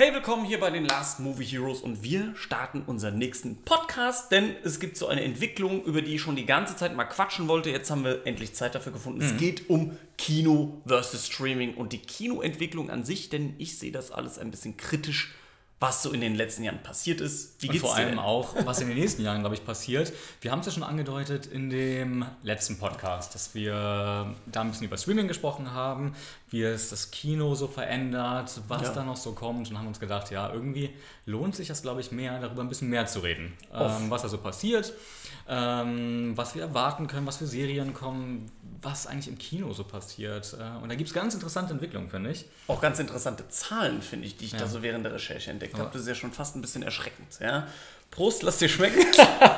Hey, willkommen hier bei den Last Movie Heroes und wir starten unseren nächsten Podcast, denn es gibt so eine Entwicklung, über die ich schon die ganze Zeit mal quatschen wollte. Jetzt haben wir endlich Zeit dafür gefunden. Es geht um Kino versus Streaming und die Kinoentwicklung an sich, denn ich sehe das alles ein bisschen kritisch, was so in den letzten Jahren passiert ist. Wie und vor allem auch, was in den nächsten Jahren, glaube ich, passiert. Wir haben es ja schon angedeutet in dem letzten Podcast, dass wir da ein bisschen über Streaming gesprochen haben, wie es das Kino so verändert, was ja. da noch so kommt und haben uns gedacht, ja, irgendwie lohnt sich das, glaube ich, mehr, darüber ein bisschen mehr zu reden. Ähm, was da so passiert, ähm, was wir erwarten können, was für Serien kommen, was eigentlich im Kino so passiert. Äh, und da gibt es ganz interessante Entwicklungen, finde ich. Auch ganz interessante Zahlen, finde ich, die ich ja. da so während der Recherche entdeckt habe. Das ist ja schon fast ein bisschen erschreckend. Ja? Prost, lass dir schmecken.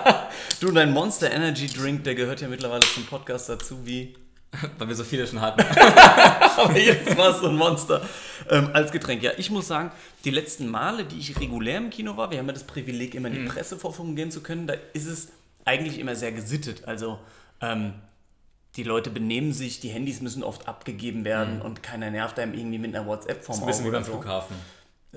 du, dein Monster Energy Drink, der gehört ja mittlerweile zum Podcast dazu wie weil wir so viele schon hatten. Aber jetzt war es so ein Monster ähm, als Getränk. Ja, ich muss sagen, die letzten Male, die ich regulär im Kino war, wir haben ja das Privileg, immer in die mhm. Pressevorführung gehen zu können, da ist es eigentlich immer sehr gesittet. Also ähm, die Leute benehmen sich, die Handys müssen oft abgegeben werden mhm. und keiner nervt einem irgendwie mit einer WhatsApp-Form. Ein bisschen wie beim so.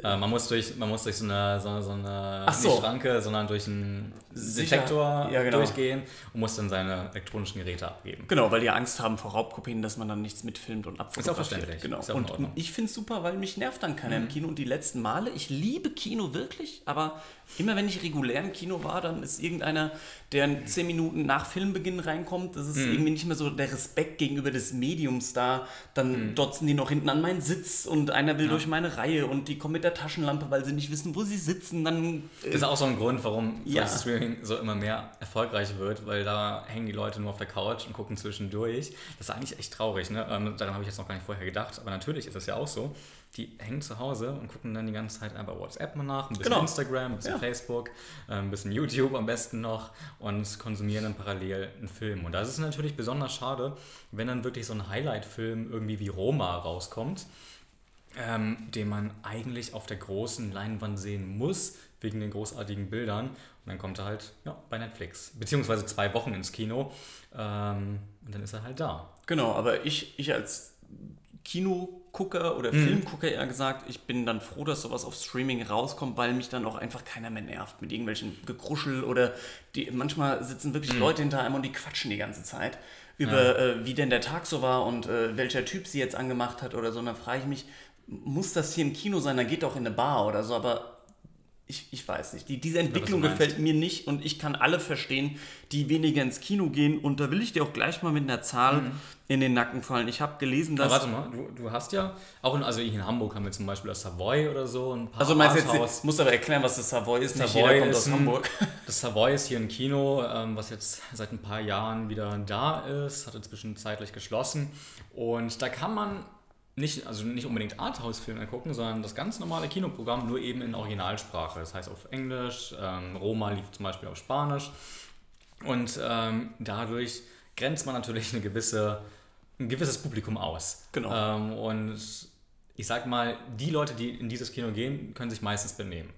Äh, man, muss durch, man muss durch so eine, so, so eine so. Schranke, sondern durch einen Detektor ja, genau. durchgehen und muss dann seine elektronischen Geräte abgeben. Genau, weil die Angst haben vor Raubkopien, dass man dann nichts mitfilmt und abfotografiert. Ist auch verständlich. Genau. Auch und ich finde es super, weil mich nervt dann keiner mhm. im Kino. Und die letzten Male, ich liebe Kino wirklich, aber immer wenn ich regulär im Kino war, dann ist irgendeiner, der zehn Minuten nach Filmbeginn reinkommt, das ist mhm. irgendwie nicht mehr so der Respekt gegenüber des Mediums da. Dann mhm. dotzen die noch hinten an meinen Sitz und einer will ja. durch meine Reihe und die kommen mit der Taschenlampe, weil sie nicht wissen, wo sie sitzen. Dann, äh, das ist auch so ein Grund, warum ja. Streaming so immer mehr erfolgreich wird, weil da hängen die Leute nur auf der Couch und gucken zwischendurch. Das ist eigentlich echt traurig, ne? Ähm, daran habe ich jetzt noch gar nicht vorher gedacht, aber natürlich ist das ja auch so die hängen zu Hause und gucken dann die ganze Zeit einfach WhatsApp mal nach, ein bisschen genau. Instagram, ein bisschen ja. Facebook, äh, ein bisschen YouTube am besten noch und konsumieren dann parallel einen Film. Und da ist natürlich besonders schade, wenn dann wirklich so ein Highlight-Film irgendwie wie Roma rauskommt, ähm, den man eigentlich auf der großen Leinwand sehen muss, wegen den großartigen Bildern. Und dann kommt er halt ja, bei Netflix, beziehungsweise zwei Wochen ins Kino ähm, und dann ist er halt da. Genau, aber ich, ich als Kinogucker oder mhm. Filmgucker eher gesagt, ich bin dann froh, dass sowas auf Streaming rauskommt, weil mich dann auch einfach keiner mehr nervt mit irgendwelchen Gekruschel oder die, manchmal sitzen wirklich mhm. Leute hinter einem und die quatschen die ganze Zeit über ja. äh, wie denn der Tag so war und äh, welcher Typ sie jetzt angemacht hat oder so. Und dann frage ich mich, muss das hier im Kino sein? Dann geht doch in eine Bar oder so, aber ich, ich weiß nicht. Die, diese Entwicklung gefällt mir nicht und ich kann alle verstehen, die weniger ins Kino gehen. Und da will ich dir auch gleich mal mit einer Zahl mhm. in den Nacken fallen. Ich habe gelesen, dass. Aber warte mal, du, du hast ja, auch in, also in Hamburg haben wir zum Beispiel das Savoy oder so. Ein paar also meinst du jetzt, musst aber erklären, was das Savoy ist. Nicht Savoy kommt aus ein, Hamburg. Das Savoy ist hier ein Kino, ähm, was jetzt seit ein paar Jahren wieder da ist, hat inzwischen zeitlich geschlossen. Und da kann man nicht, also nicht unbedingt Arthouse-Filme gucken, sondern das ganz normale Kinoprogramm, nur eben in Originalsprache. Das heißt auf Englisch, ähm, Roma lief zum Beispiel auf Spanisch. Und ähm, dadurch grenzt man natürlich eine gewisse, ein gewisses Publikum aus. Genau. Ähm, und ich sag mal, die Leute, die in dieses Kino gehen, können sich meistens benehmen.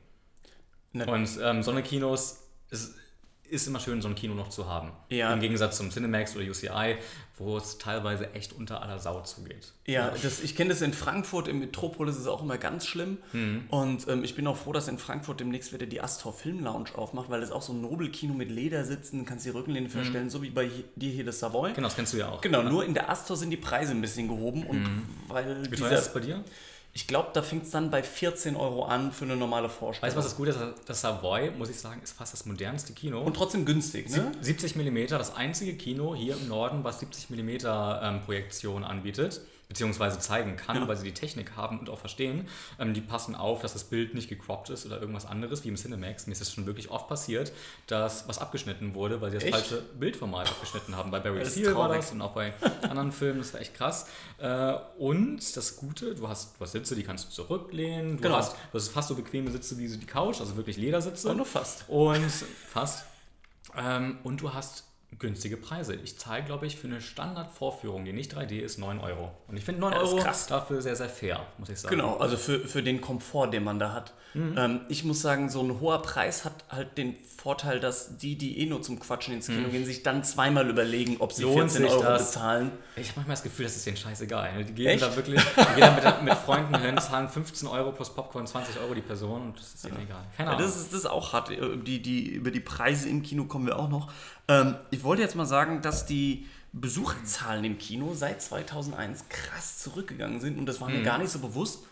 Ne. Und ähm, so eine Kinos ist ist immer schön, so ein Kino noch zu haben. Ja. Im Gegensatz zum Cinemax oder UCI, wo es teilweise echt unter aller Sau zugeht. Ja, das, ich kenne das in Frankfurt, im Metropolis ist es auch immer ganz schlimm. Mhm. Und ähm, ich bin auch froh, dass in Frankfurt demnächst wieder die Astor Film Lounge aufmacht, weil es auch so ein Nobelkino mit Ledersitzen, kannst die Rückenlehne verstellen, mhm. so wie bei dir hier das Savoy. Genau, das kennst du ja auch. Genau, ja. nur in der Astor sind die Preise ein bisschen gehoben. Und mhm. weil wie teuer ist es bei dir? Ich glaube, da fängt es dann bei 14 Euro an für eine normale Vorstellung. Weißt du, was das Gute ist? Das Savoy, muss ich sagen, ist fast das modernste Kino. Und trotzdem günstig, ne? 70 mm, das einzige Kino hier im Norden, was 70 mm ähm, Projektion anbietet beziehungsweise zeigen kann, ja. weil sie die Technik haben und auch verstehen. Ähm, die passen auf, dass das Bild nicht gecroppt ist oder irgendwas anderes, wie im Cinemax. Mir ist es schon wirklich oft passiert, dass was abgeschnitten wurde, weil sie das echt? falsche Bildformat abgeschnitten haben. Bei Barry Seal war das und auch bei anderen Filmen, das war echt krass. Äh, und das Gute, du hast, du hast Sitze, die kannst du zurücklehnen. Du, genau. hast, du hast fast so bequeme Sitze wie die Couch, also wirklich Ledersitze. Und nur fast. Und fast. Ähm, und du hast günstige Preise. Ich zahle, glaube ich, für eine Standardvorführung, die nicht 3D ist, 9 Euro. Und ich finde 9 Ja, das ist Euro krass. dafür sehr, sehr fair, muss ich sagen. Genau, also für, für den Komfort, den man da hat. Mhm. Ähm, ich muss sagen, so ein hoher Preis hat halt den Vorteil, dass die, die eh nur zum Quatschen ins Kino gehen, sich dann zweimal überlegen, ob sie Mhm. Lohnt 14 sich Euro das? bezahlen. Ich habe manchmal das Gefühl, das ist denen scheißegal. Die gehen Echt? da wirklich, die gehen da mit, mit Freunden hin, zahlen 15 Euro plus Popcorn, 20 Euro die Person und das ist ihnen egal. Keine Ja, Ahnung. das, ist, das ist auch hart. Äh, Die, die, über die Preise im Kino kommen wir auch noch. Ähm, ich wollte jetzt mal sagen, dass die Besucherzahlen im Kino seit 2001 krass zurückgegangen sind und das war mir gar nicht so bewusst,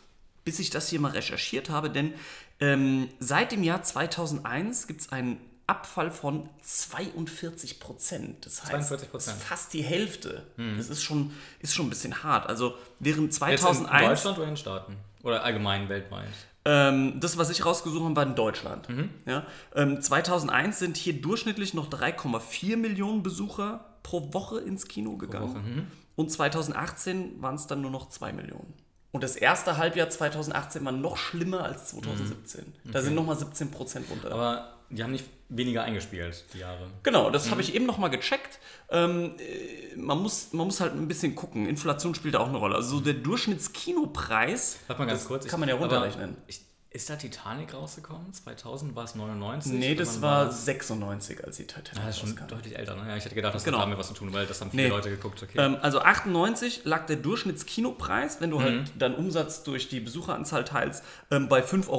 bis ich das hier mal recherchiert habe, denn ähm, seit dem Jahr 2001 gibt es einen Abfall von 42 Prozent. Das heißt, 42%. das ist fast die Hälfte. Das ist schon, ist schon ein bisschen hart. Also während Jetzt 2001... in Deutschland oder in den Staaten? Oder allgemein weltweit? Ähm, das, was ich rausgesucht habe, war in Deutschland. Ja? Ähm, 2001 sind hier durchschnittlich noch 3,4 Millionen Besucher pro Woche ins Kino gegangen. Und 2018 waren es dann nur noch 2 Millionen. Und das erste Halbjahr 2018 war noch schlimmer als 2017. Da sind nochmal 17 Prozent runter. Aber die haben nicht weniger eingespielt, die Jahre. Genau, das habe ich eben nochmal gecheckt. Ähm, äh, man, muss, man muss halt ein bisschen gucken. Inflation spielt da auch eine Rolle. Also so der Durchschnittskinopreis, Warte mal ganz das kurz. kann man ja runterrechnen. Ich, ist da Titanic rausgekommen? 2000 war es 99? Nee, das war das? 96, als die Titanic Ah, das ist schon rauskam. deutlich älter, ne? Ja, ich hätte gedacht, das Genau. hat damit was zu tun, weil das haben viele Nee. Leute geguckt. Okay. Ähm, also 98 lag der Durchschnittskinopreis, wenn du Mhm. halt deinen Umsatz durch die Besucheranzahl teilst, ähm, bei 5,50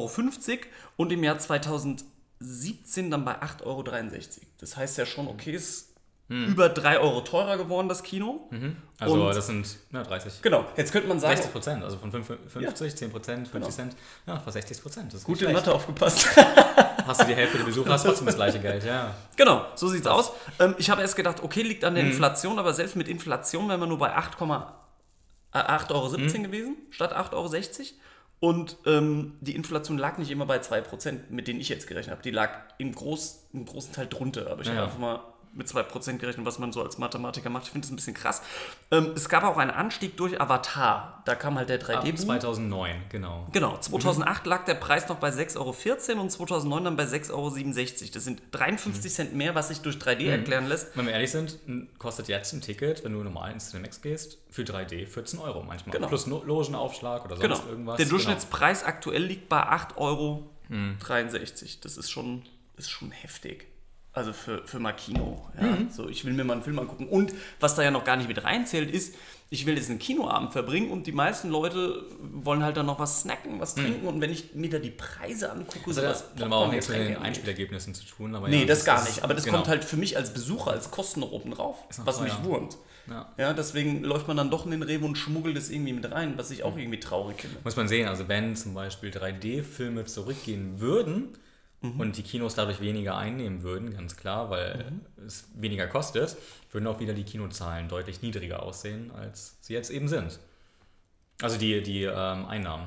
Euro und im Jahr 2017 dann bei 8,63 Euro. Das heißt ja schon, okay, ist über 3 Euro teurer geworden, das Kino. also und- das sind na, 30. Genau, jetzt könnte man sagen, 60 Prozent, also von 5 50, 10 Prozent, 50 Genau. Cent, ja, fast 60 Prozent. Nicht schlecht. Mathe aufgepasst. Hast du die Hälfte der Besucher, hast trotzdem das gleiche Geld, ja. genau, so sieht's aus. Ähm, ich habe erst gedacht, okay, liegt an der Mhm. Inflation, aber selbst mit Inflation wären wir nur bei 8, äh, 8,17 Mhm. Euro gewesen, statt 8,60 Euro. Und ähm, die Inflation lag nicht immer bei 2%, mit denen ich jetzt gerechnet habe. Die lag im, Groß, im großen Teil drunter. Aber ich Ja, habe einfach mal mit 2% gerechnet, was man so als Mathematiker macht. Ich finde das ein bisschen krass. Ähm, es gab auch einen Anstieg durch Avatar. Da kam halt der Ab 3D-Boom. 2009, genau. Genau, 2008 lag der Preis noch bei 6,14 Euro und 2009 dann bei 6,67 Euro. Das sind 53 Mhm. Cent mehr, was sich durch 3D erklären lässt. Wenn wir ehrlich sind, kostet jetzt ein Ticket, wenn du normal ins Cinemax gehst, für 3D 14 Euro manchmal. Genau. Plus Logenaufschlag oder sonst Genau. irgendwas. Der Genau. Durchschnittspreis aktuell liegt bei 8,63 Euro. Das ist schon, ist schon heftig. Also für, für mal Kino. Ja. Mhm. So, ich will mir mal einen Film angucken. Und was da ja noch gar nicht mit reinzählt, ist, ich will jetzt einen Kinoabend verbringen und die meisten Leute wollen halt dann noch was snacken, was trinken. Und wenn ich mir da die Preise angucke, Mhm. So das was aber auch nichts mit den. Einspielergebnissen zu tun. Aber Nee, ja, das gar ist- nicht. Aber das genau. kommt halt für mich als Besucher, als Kosten noch oben drauf, was mich wurmt. Ja. Ja, deswegen läuft man dann doch in den Rewe und schmuggelt es irgendwie mit rein, was ich auch irgendwie traurig finde. Muss man sehen, also wenn zum Beispiel 3D-Filme zurückgehen würden Mhm. und die Kinos dadurch weniger einnehmen würden, ganz klar, weil Mhm. es weniger kostet, würden auch wieder die Kinozahlen deutlich niedriger aussehen, als sie jetzt eben sind. Also die, die ähm, Einnahmen.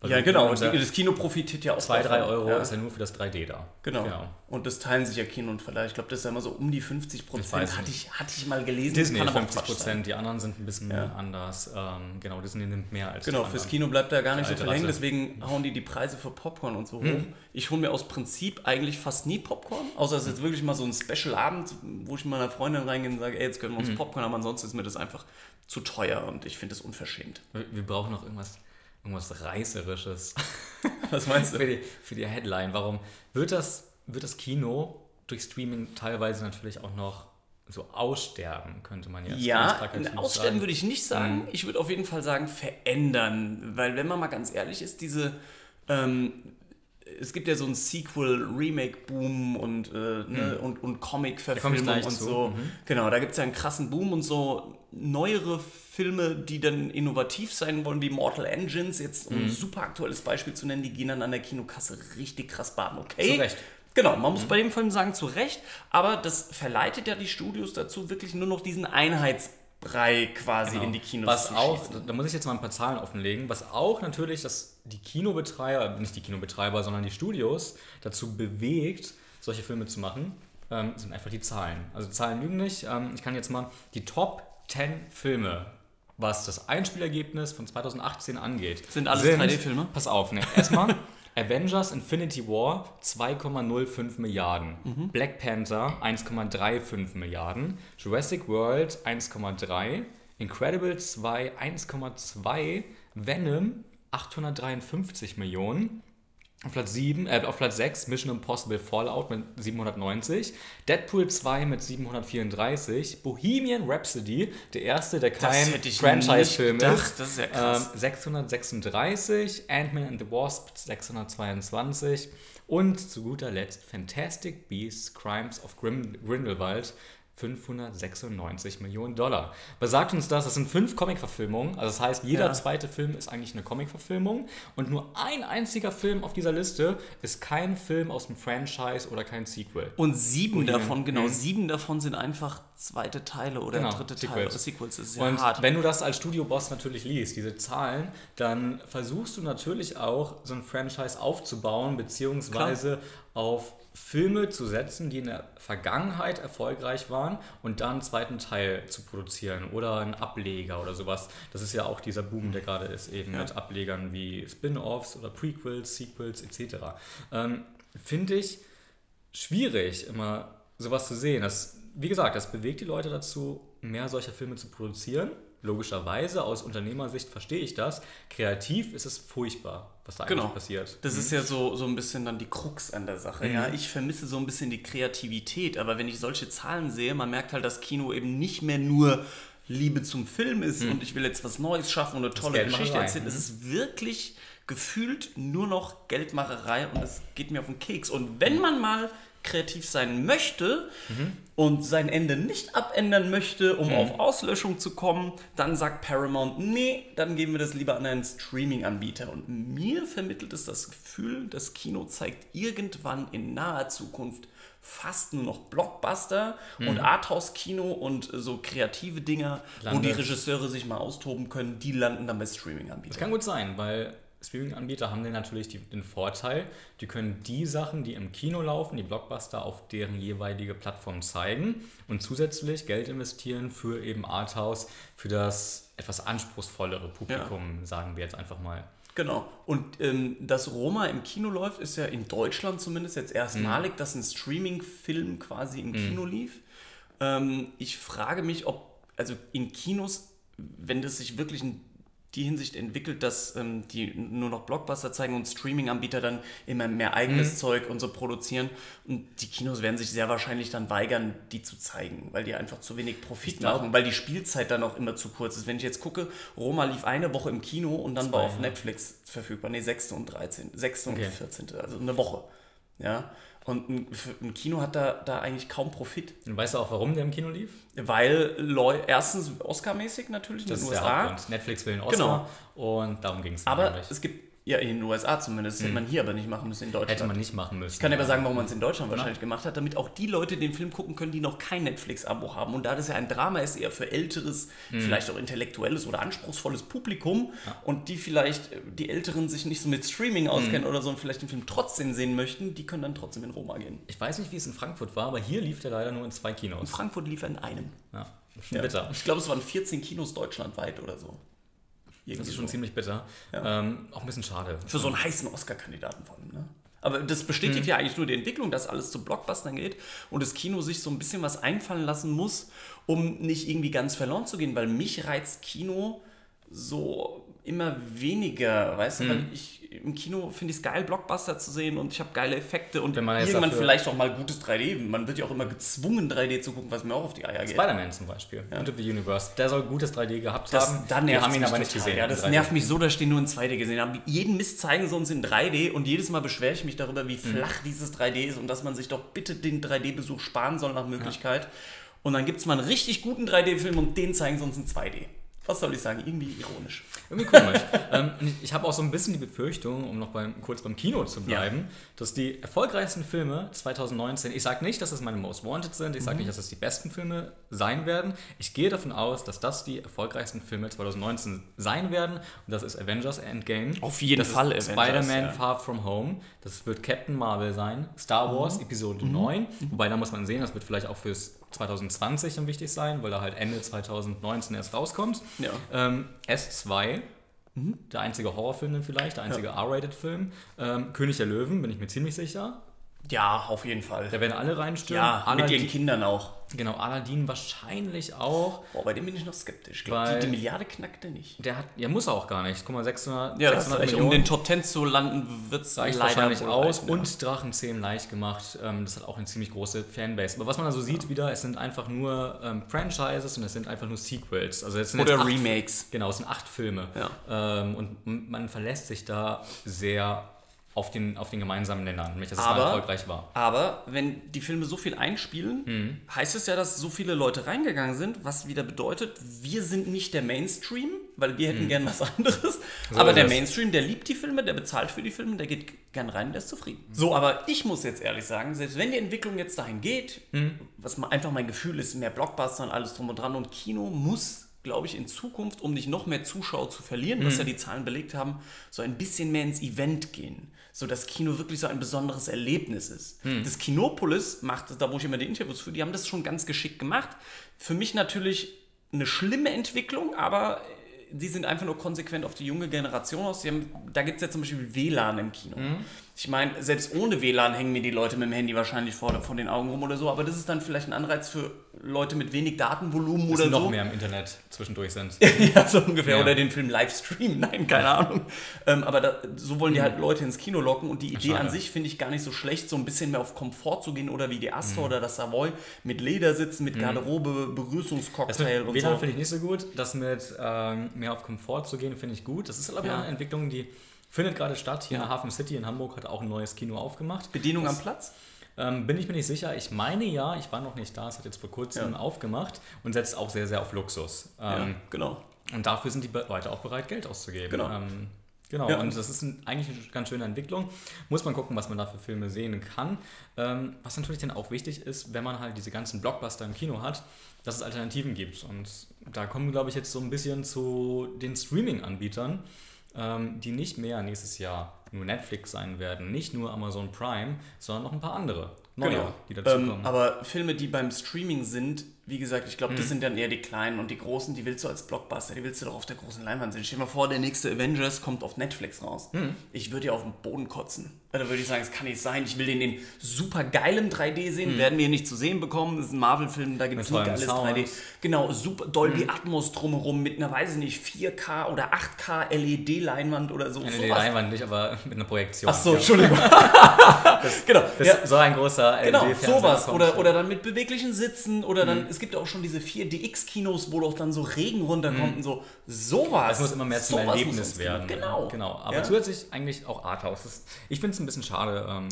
Weil Ja, genau. Und das Kino profitiert ja auch 2, 3 davon. Euro Ja. ist ja nur für das 3D da. Genau. genau. Und das teilen sich ja Kino und Verleih. Ich glaube, das ist ja immer so um die 50 Ich Prozent. Hatte ich, hatte ich mal gelesen. Disney kann aber auch 50 Quatsch sein. Prozent, die anderen sind ein bisschen Ja. anders. Ähm, genau, Disney nimmt mehr als Genau, fürs. Kino bleibt da gar nicht so viel hängen, deswegen hauen die die Preise für Popcorn und so Hm. hoch. Ich hole mir aus Prinzip eigentlich fast nie Popcorn, außer es ist jetzt wirklich mal so ein Special-Abend, wo ich mit meiner Freundin reingehe und sage, ey, jetzt können wir uns Hm. Popcorn haben, ansonsten ist mir das einfach zu teuer und ich finde das unverschämt. Wir, wir brauchen noch irgendwas, irgendwas Reißerisches. Was meinst du? für, die, für die Headline. Warum wird das, wird das Kino durch Streaming teilweise natürlich auch noch so aussterben, könnte man jetzt Ja, aussterben sagen. würde ich nicht sagen. Ich würde auf jeden Fall sagen, verändern. Weil wenn man mal ganz ehrlich ist, diese, ähm, es gibt ja so einen Sequel-Remake-Boom und, äh, ne, und, und ich Comic-Verfilmung und so. Mhm. Genau, da gibt es ja einen krassen Boom und so neuere Filme, die dann innovativ sein wollen, wie Mortal Engines, jetzt um ein super aktuelles Beispiel zu nennen, die gehen dann an der Kinokasse richtig krass baden. Okay. Zu Recht. Genau, man muss bei dem Film sagen, zu Recht, aber das verleitet ja die Studios dazu, wirklich nur noch diesen Einheitsbrei quasi Genau. in die Kinos was zu auch, da muss ich jetzt mal ein paar Zahlen offenlegen, was auch natürlich dass die Kinobetreiber, nicht die Kinobetreiber, sondern die Studios dazu bewegt, solche Filme zu machen, ähm, sind einfach die Zahlen. Also Zahlen lügen nicht. Ähm, ich kann jetzt mal die Top 10 Filme, was das Einspielergebnis von 2018 angeht. Sind alles sind- 3D-Filme? Pass auf, ne, erstmal Avengers Infinity War 2,05 Milliarden. Mhm. Black Panther 1,35 Milliarden. Jurassic World 1,3. Incredibles 2 1,2. Venom 853 Millionen. Auf Platz, 7, äh, auf Platz 6 Mission Impossible Fallout mit 790, Deadpool 2 mit 734, Bohemian Rhapsody, der erste, der kein Franchise-Film ist, das ist ja krass. Ähm, 636, Ant-Man and the Wasp 622 und zu guter Letzt Fantastic Beasts Crimes of Grindelwald 596 Millionen Dollar. Was sagt uns das? Das sind fünf Comic-Verfilmungen. Also das heißt, jeder ja. zweite Film ist eigentlich eine Comic-Verfilmung. Und nur ein einziger Film auf dieser Liste ist kein Film aus dem Franchise oder kein Sequel. Und sieben Bohemian. davon, genau, mhm. sieben davon sind einfach zweite Teile oder genau, dritte Sequels. Teile oder Sequels. Das ist ja Und hart. wenn du das als Studioboss natürlich liest, diese Zahlen, dann versuchst du natürlich auch so ein Franchise aufzubauen, beziehungsweise Klar. auf Filme zu setzen, die in der Vergangenheit erfolgreich waren und dann einen zweiten Teil zu produzieren oder einen Ableger oder sowas. Das ist ja auch dieser Boom, der gerade ist, eben ja. mit Ablegern wie Spin-offs oder Prequels, Sequels etc. Ähm, Finde ich schwierig, immer sowas zu sehen. Das, wie gesagt, das bewegt die Leute dazu, mehr solcher Filme zu produzieren logischerweise aus Unternehmersicht verstehe ich das. Kreativ ist es furchtbar, was da genau. eigentlich passiert. Das mhm. ist ja so, so ein bisschen dann die Krux an der Sache. Mhm. Ja, ich vermisse so ein bisschen die Kreativität, aber wenn ich solche Zahlen sehe, man merkt halt, dass Kino eben nicht mehr nur Liebe zum Film ist mhm. und ich will jetzt was Neues schaffen und eine tolle Geschichte erzählen. Es mhm. ist wirklich gefühlt nur noch Geldmacherei und es geht mir auf den Keks. Und wenn man mal kreativ sein möchte mhm. und sein Ende nicht abändern möchte, um mhm. auf Auslöschung zu kommen, dann sagt Paramount, nee, dann geben wir das lieber an einen Streaming-Anbieter. Und mir vermittelt es das Gefühl, das Kino zeigt irgendwann in naher Zukunft fast nur noch Blockbuster mhm. und Arthouse-Kino und so kreative Dinger, Landet. wo die Regisseure sich mal austoben können, die landen dann bei Streaming-Anbietern. Das kann gut sein, weil Streaming-Anbieter haben natürlich die, den Vorteil, die können die Sachen, die im Kino laufen, die Blockbuster, auf deren jeweilige Plattform zeigen und zusätzlich Geld investieren für eben Arthouse, für das etwas anspruchsvollere Publikum, ja. sagen wir jetzt einfach mal. Genau. Und ähm, dass Roma im Kino läuft, ist ja in Deutschland zumindest jetzt erstmalig, mhm. dass ein Streaming-Film quasi im mhm. Kino lief. Ähm, ich frage mich, ob, also in Kinos, wenn das sich wirklich ein die Hinsicht entwickelt, dass ähm, die nur noch Blockbuster zeigen und Streaming-Anbieter dann immer mehr eigenes mhm. Zeug und so produzieren. Und die Kinos werden sich sehr wahrscheinlich dann weigern, die zu zeigen, weil die einfach zu wenig Profit machen, weil die Spielzeit dann auch immer zu kurz ist. Wenn ich jetzt gucke, Roma lief eine Woche im Kino und dann war auf. Netflix verfügbar. Nee, 6. und 13. 6. okay. und 14. Also eine Woche. Ja. Und ein, ein, Kino hat da, da eigentlich kaum Profit. Und weißt du auch, warum der im Kino lief? Weil Leu erstens Oscar-mäßig natürlich in den USA. Netflix will einen Oscar genau. und darum ging es. Aber es gibt ja, in den USA zumindest. Das hätte hm. man hier aber nicht machen müssen in Deutschland. Hätte man nicht machen müssen. Ich kann ja. aber sagen, warum man es in Deutschland ja. wahrscheinlich gemacht hat, damit auch die Leute den Film gucken können, die noch kein Netflix-Abo haben. Und da das ja ein Drama ist, eher für älteres, mhm. vielleicht auch intellektuelles oder anspruchsvolles Publikum ja. und die vielleicht, die Älteren sich nicht so mit Streaming auskennen mhm. oder so und vielleicht den Film trotzdem sehen möchten, die können dann trotzdem in Roma gehen. Ich weiß nicht, wie es in Frankfurt war, aber hier lief der leider nur in zwei Kinos. In Frankfurt lief er in einem. Ja, bitter. Ich glaube, es waren 14 Kinos deutschlandweit oder so. Irgendwie das ist schon so. ziemlich bitter. Ja. Ähm, auch ein bisschen schade. Für so einen heißen Oscar-Kandidaten vor allem, ne? Aber das bestätigt mhm. ja eigentlich nur die Entwicklung, dass alles zu Blockbustern geht und das Kino sich so ein bisschen was einfallen lassen muss, um nicht irgendwie ganz verloren zu gehen, weil mich reizt Kino so immer weniger, weißt mhm. du, weil ich im Kino finde ich es geil, Blockbuster zu sehen und ich habe geile Effekte und irgendwann vielleicht auch mal gutes 3D. Man wird ja auch immer gezwungen, 3D zu gucken, was mir auch auf die Eier geht. Spider-Man zum Beispiel, ja. Into the Universe, der soll gutes 3D gehabt das, haben. Dann Wir haben ihn aber nicht gesehen. Ja, das nervt mich so, dass ich den nur in 2D gesehen habe. Jeden Mist zeigen sie uns in 3D und jedes Mal beschwere ich mich darüber, wie mhm. flach mhm. dieses 3D ist und dass man sich doch bitte den 3D-Besuch sparen soll nach Möglichkeit. Ja. Und dann gibt es mal einen richtig guten 3D-Film und den zeigen sie uns in 2D was soll ich sagen, irgendwie ironisch. Irgendwie komisch. ähm, ich habe auch so ein bisschen die Befürchtung, um noch beim, kurz beim Kino zu bleiben, ja. dass die erfolgreichsten Filme 2019, ich sage nicht, dass das meine Most Wanted sind, ich sage mhm. nicht, dass das die besten Filme sein werden. Ich gehe davon aus, dass das die erfolgreichsten Filme 2019 sein werden. Und das ist Avengers Endgame. Auf jeden das Fall Spider-Man ja. Far From Home. Das wird Captain Marvel sein. Star Wars mhm. Episode mhm. 9. Wobei da muss man sehen, das wird vielleicht auch fürs 2020 dann wichtig sein, weil er halt Ende 2019 erst rauskommt. Ja. Ähm, S2 Mhm. Der einzige Horrorfilm dann vielleicht, der einzige ja. R-Rated-Film. Ähm, König der Löwen, bin ich mir ziemlich sicher. Ja, auf jeden Fall. Da werden alle reinstürmen. Ja, Aladdin, mit den Kindern auch. Genau, Aladdin wahrscheinlich auch. Boah, bei dem bin ich noch skeptisch. Glaub, die, die, Milliarde knackt er nicht. Der hat, ja, muss er auch gar nicht. Guck mal, 600, ja, 600 Millionen. Um den Top 10 zu landen, wird es leider wahrscheinlich aus. Reichen, ja. Und Drachenzähmen leicht gemacht. Ähm, das hat auch eine ziemlich große Fanbase. Aber was man also sieht ja. wieder, es sind einfach nur ähm, Franchises und es sind einfach nur Sequels. Also es sind Oder acht, Remakes. Genau, es sind acht Filme. Ja. Ähm, und man verlässt sich da sehr auf den, auf den gemeinsamen Nenner, nämlich dass es aber, erfolgreich war. Aber wenn die Filme so viel einspielen, mhm. heißt es ja, dass so viele Leute reingegangen sind, was wieder bedeutet, wir sind nicht der Mainstream, weil wir hätten mhm. gern was anderes. So aber der das. Mainstream, der liebt die Filme, der bezahlt für die Filme, der geht gern rein, der ist zufrieden. Mhm. So, aber ich muss jetzt ehrlich sagen, selbst wenn die Entwicklung jetzt dahin geht, mhm. was einfach mein Gefühl ist, mehr Blockbuster und alles drum und dran und Kino muss glaube ich, in Zukunft, um nicht noch mehr Zuschauer zu verlieren, was ja die Zahlen belegt haben, so ein bisschen mehr ins Event gehen so das Kino wirklich so ein besonderes Erlebnis ist. Hm. Das Kinopolis macht, da wo ich immer die Interviews führe, die haben das schon ganz geschickt gemacht. Für mich natürlich eine schlimme Entwicklung, aber die sind einfach nur konsequent auf die junge Generation aus. Haben, da gibt es ja zum Beispiel WLAN im Kino. Mhm. Ich meine, selbst ohne WLAN hängen mir die Leute mit dem Handy wahrscheinlich vor, vor den Augen rum oder so, aber das ist dann vielleicht ein Anreiz für Leute mit wenig Datenvolumen Dass oder noch so. noch mehr im Internet zwischendurch sind. ja, so ungefähr. Ja. Oder den Film live streamen. Nein, keine Ahnung. Ähm, aber da, so wollen die halt Leute ins Kino locken und die Idee Schade. an sich finde ich gar nicht so schlecht, so ein bisschen mehr auf Komfort zu gehen oder wie die Astor mhm. oder das Savoy mit Ledersitzen, mit mhm. Garderobe, Begrüßungscocktail und WLAN so. finde ich nicht so gut. Das mit ähm, mehr auf Komfort zu gehen, finde ich gut. Das ist aber ja. eine Entwicklung, die Findet gerade statt. Hier ja. in der Hafen City in Hamburg hat auch ein neues Kino aufgemacht. Bedienung das, am Platz? Ähm, bin ich mir nicht sicher. Ich meine ja, ich war noch nicht da. Es hat jetzt vor kurzem ja. aufgemacht und setzt auch sehr, sehr auf Luxus. Ähm, ja, genau. Und dafür sind die Leute auch bereit, Geld auszugeben. Genau. Ähm, Genau, ja. und das ist ein, eigentlich eine ganz schöne Entwicklung. Muss man gucken, was man da für Filme sehen kann. Ähm, was natürlich dann auch wichtig ist, wenn man halt diese ganzen Blockbuster im Kino hat, dass es Alternativen gibt. Und da kommen wir, glaube ich, jetzt so ein bisschen zu den Streaming-Anbietern ähm, die nicht mehr nächstes Jahr nur Netflix sein werden, nicht nur Amazon Prime, sondern noch ein paar andere neue, genau. die dazukommen. Ähm, aber Filme, die beim Streaming sind, wie gesagt, ich glaube, das mhm. sind dann eher die kleinen und die großen, die willst du als Blockbuster, die willst du doch auf der großen Leinwand sehen. Stell dir mal vor, der nächste Avengers kommt auf Netflix raus. Mhm. Ich würde ja auf den Boden kotzen. Da würde ich sagen, es kann nicht sein. Ich will den in super geilem 3D sehen, mhm. werden wir nicht zu sehen bekommen. Das ist ein Marvel-Film, da gibt es nicht alles 3D. Genau, super Dolby mhm. Atmos drumherum mit einer, weiß ich nicht, 4K oder 8K LED-Leinwand oder so. LED-Leinwand nicht, aber mit einer Projektion. Ach so, ja. Entschuldigung. das, genau. Das ja. So ein großer LED Genau, sowas. Oder, oder dann mit beweglichen Sitzen oder dann, mhm. Es gibt auch schon diese 4DX-Kinos, wo doch dann so Regen runterkommt mhm. und so. Sowas. Das muss immer mehr zum Erlebnis werden. Genau. Genau. Aber ja. zusätzlich eigentlich auch Arthouse. Ich finde es ein bisschen schade. Ähm,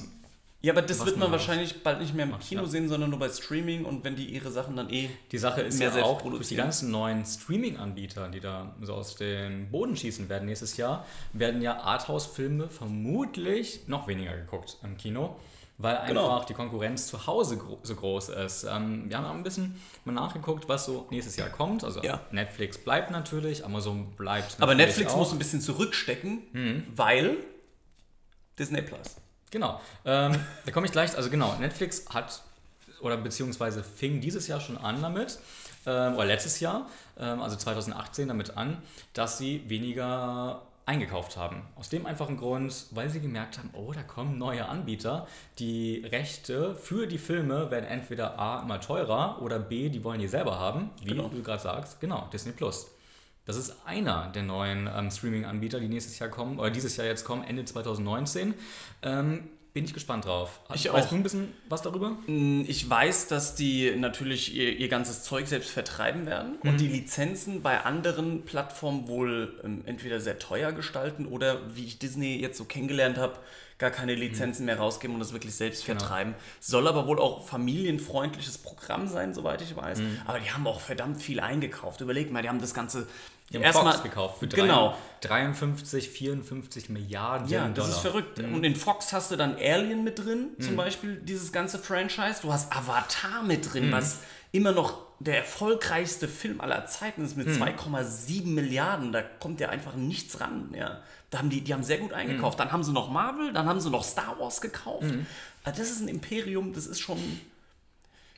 ja, aber das wird man wahrscheinlich bald nicht mehr im Kino ja. sehen, sondern nur bei Streaming und wenn die ihre Sachen dann eh. Die Sache ist mehr ja auch durch die ganzen neuen Streaming-Anbieter, die da so aus dem Boden schießen werden nächstes Jahr, werden ja Arthouse-Filme vermutlich noch weniger geguckt im Kino weil genau. einfach die Konkurrenz zu Hause gro so groß ist. Ähm, wir haben auch ein bisschen mal nachgeguckt, was so nächstes Jahr kommt. Also ja. Netflix bleibt natürlich, Amazon bleibt natürlich Aber Netflix auch. muss ein bisschen zurückstecken, mhm. weil Disney Plus. Genau. Ähm, da komme ich gleich. Also genau, Netflix hat oder beziehungsweise fing dieses Jahr schon an damit, ähm, oder letztes Jahr, ähm, also 2018 damit an, dass sie weniger eingekauft haben. Aus dem einfachen Grund, weil sie gemerkt haben, oh, da kommen neue Anbieter. Die Rechte für die Filme werden entweder A immer teurer oder B, die wollen die selber haben, wie genau. du gerade sagst. Genau, Disney Plus. Das ist einer der neuen ähm, Streaming-Anbieter, die nächstes Jahr kommen, oder dieses Jahr jetzt kommen, Ende 2019. Ähm, bin ich gespannt drauf. Ich weißt auch. du ein bisschen was darüber? Mm, ich weiß, dass die natürlich ihr, ihr ganzes Zeug selbst vertreiben werden mhm. und die Lizenzen bei anderen Plattformen wohl ähm, entweder sehr teuer gestalten oder, wie ich Disney jetzt so kennengelernt habe, gar keine Lizenzen mhm. mehr rausgeben und das wirklich selbst genau. vertreiben. Soll aber wohl auch familienfreundliches Programm sein, soweit ich weiß. Mhm. Aber die haben auch verdammt viel eingekauft. Überleg mal, die haben das ganze die haben Erstmal, Fox gekauft für genau. 53, 54 Milliarden ja, Dollar. Ja, das ist verrückt. Mhm. Und in Fox hast du dann Alien mit drin, mhm. zum Beispiel dieses ganze Franchise. Du hast Avatar mit drin, mhm. was immer noch der erfolgreichste Film aller Zeiten ist mit 2,7 mhm. Milliarden. Da kommt ja einfach nichts ran. Ja. Da haben die, die haben sehr gut eingekauft. Mhm. Dann haben sie noch Marvel, dann haben sie noch Star Wars gekauft. Mhm. Also das ist ein Imperium, das ist schon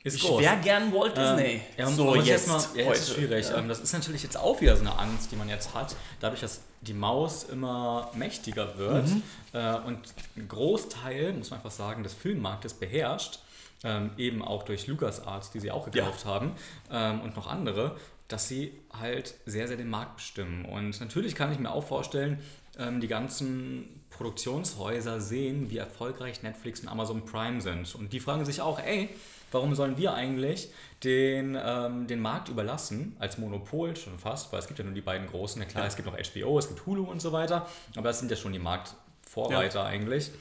Ist ich groß. wäre gern Walt Disney. Ähm, ja, so, jetzt, mal, ja, heute. jetzt ist schwierig. Ja. Ähm, das ist natürlich jetzt auch wieder so eine Angst, die man jetzt hat, dadurch, dass die Maus immer mächtiger wird Mhm. äh, und ein Großteil, muss man einfach sagen, des Filmmarktes beherrscht, ähm, eben auch durch LucasArts, die sie auch gekauft haben, ähm, und noch andere, dass sie halt sehr, sehr den Markt bestimmen. Und natürlich kann ich mir auch vorstellen, ähm, die ganzen Produktionshäuser sehen, wie erfolgreich Netflix und Amazon Prime sind. Und die fragen sich auch, ey, warum sollen wir eigentlich den, ähm, den Markt überlassen, als Monopol schon fast, weil es gibt ja nur die beiden großen, ja klar, es gibt noch HBO, es gibt Hulu und so weiter, aber das sind ja schon die Marktvorreiter eigentlich.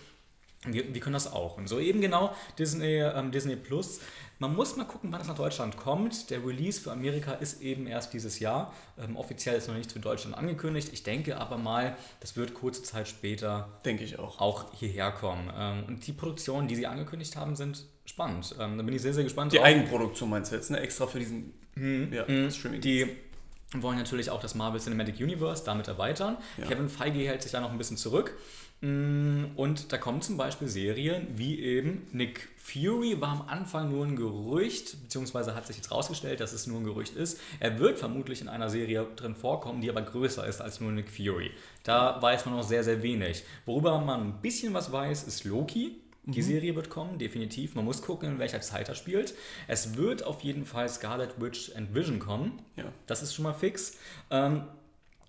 Wir, wir können das auch. Und so eben genau Disney, ähm, Disney Plus. Man muss mal gucken, wann es nach Deutschland kommt. Der Release für Amerika ist eben erst dieses Jahr. Ähm, offiziell ist noch nichts für Deutschland angekündigt. Ich denke aber mal, das wird kurze Zeit später Denke ich auch. auch hierher kommen. Ähm, und die Produktionen, die sie angekündigt haben, sind spannend. Ähm, da bin ich sehr, sehr gespannt Die drauf. Eigenproduktion meinst du jetzt, ne? Extra für diesen ja, Streaming. Die wollen natürlich auch das Marvel Cinematic Universe damit erweitern. Ja. Kevin Feige hält sich da noch ein bisschen zurück. Mm, Und da kommen zum Beispiel Serien wie eben Nick Fury war am Anfang nur ein Gerücht, beziehungsweise hat sich jetzt rausgestellt, dass es nur ein Gerücht ist. Er wird vermutlich in einer Serie drin vorkommen, die aber größer ist als nur Nick Fury. Da weiß man noch sehr, sehr wenig. Worüber man ein bisschen was weiß, ist Loki. Die Serie wird kommen, definitiv. Man muss gucken, in welcher Zeit er spielt. Es wird auf jeden Fall Scarlet Witch and Vision kommen. Ja. Das ist schon mal fix. Ähm,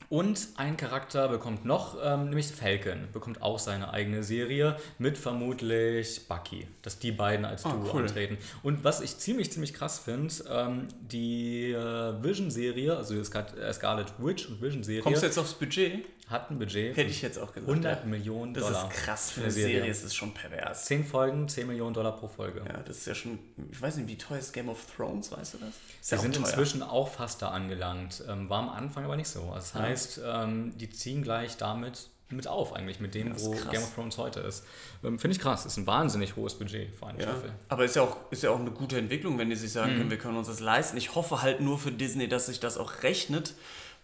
und ein Charakter bekommt noch, ähm, nämlich Falcon, bekommt auch seine eigene Serie mit vermutlich Bucky, dass die beiden als Ah, Duo cool. antreten. Und was ich ziemlich, ziemlich krass finde, ähm, die äh, Vision-Serie, also die Scar äh, Scarlet Witch und Vision-Serie, Kommst du jetzt aufs Budget? Hat ein Budget Hätte ich jetzt auch gesagt. 100 ja. Millionen Das Dollar. ist krass für eine eine Serie. Es ist schon pervers. 10 Folgen, 10 Millionen Dollar pro Folge. Ja, das ist ja schon, ich weiß nicht, wie teuer ist Game of Thrones, weißt du das? Sie ja sind teuer. inzwischen auch fast da angelangt. Ähm, war am Anfang aber nicht so. Das heißt, ähm, die ziehen gleich damit mit auf, eigentlich, mit dem, das wo krass. Game of Thrones heute ist. Ähm, Finde ich krass. Ist ein wahnsinnig hohes Budget für eine Ja. Staffel. Aber ist ja, auch, ist ja auch eine gute Entwicklung, wenn die sich sagen Mhm. können, wir können uns das leisten. Ich hoffe halt nur für Disney, dass sich das auch rechnet,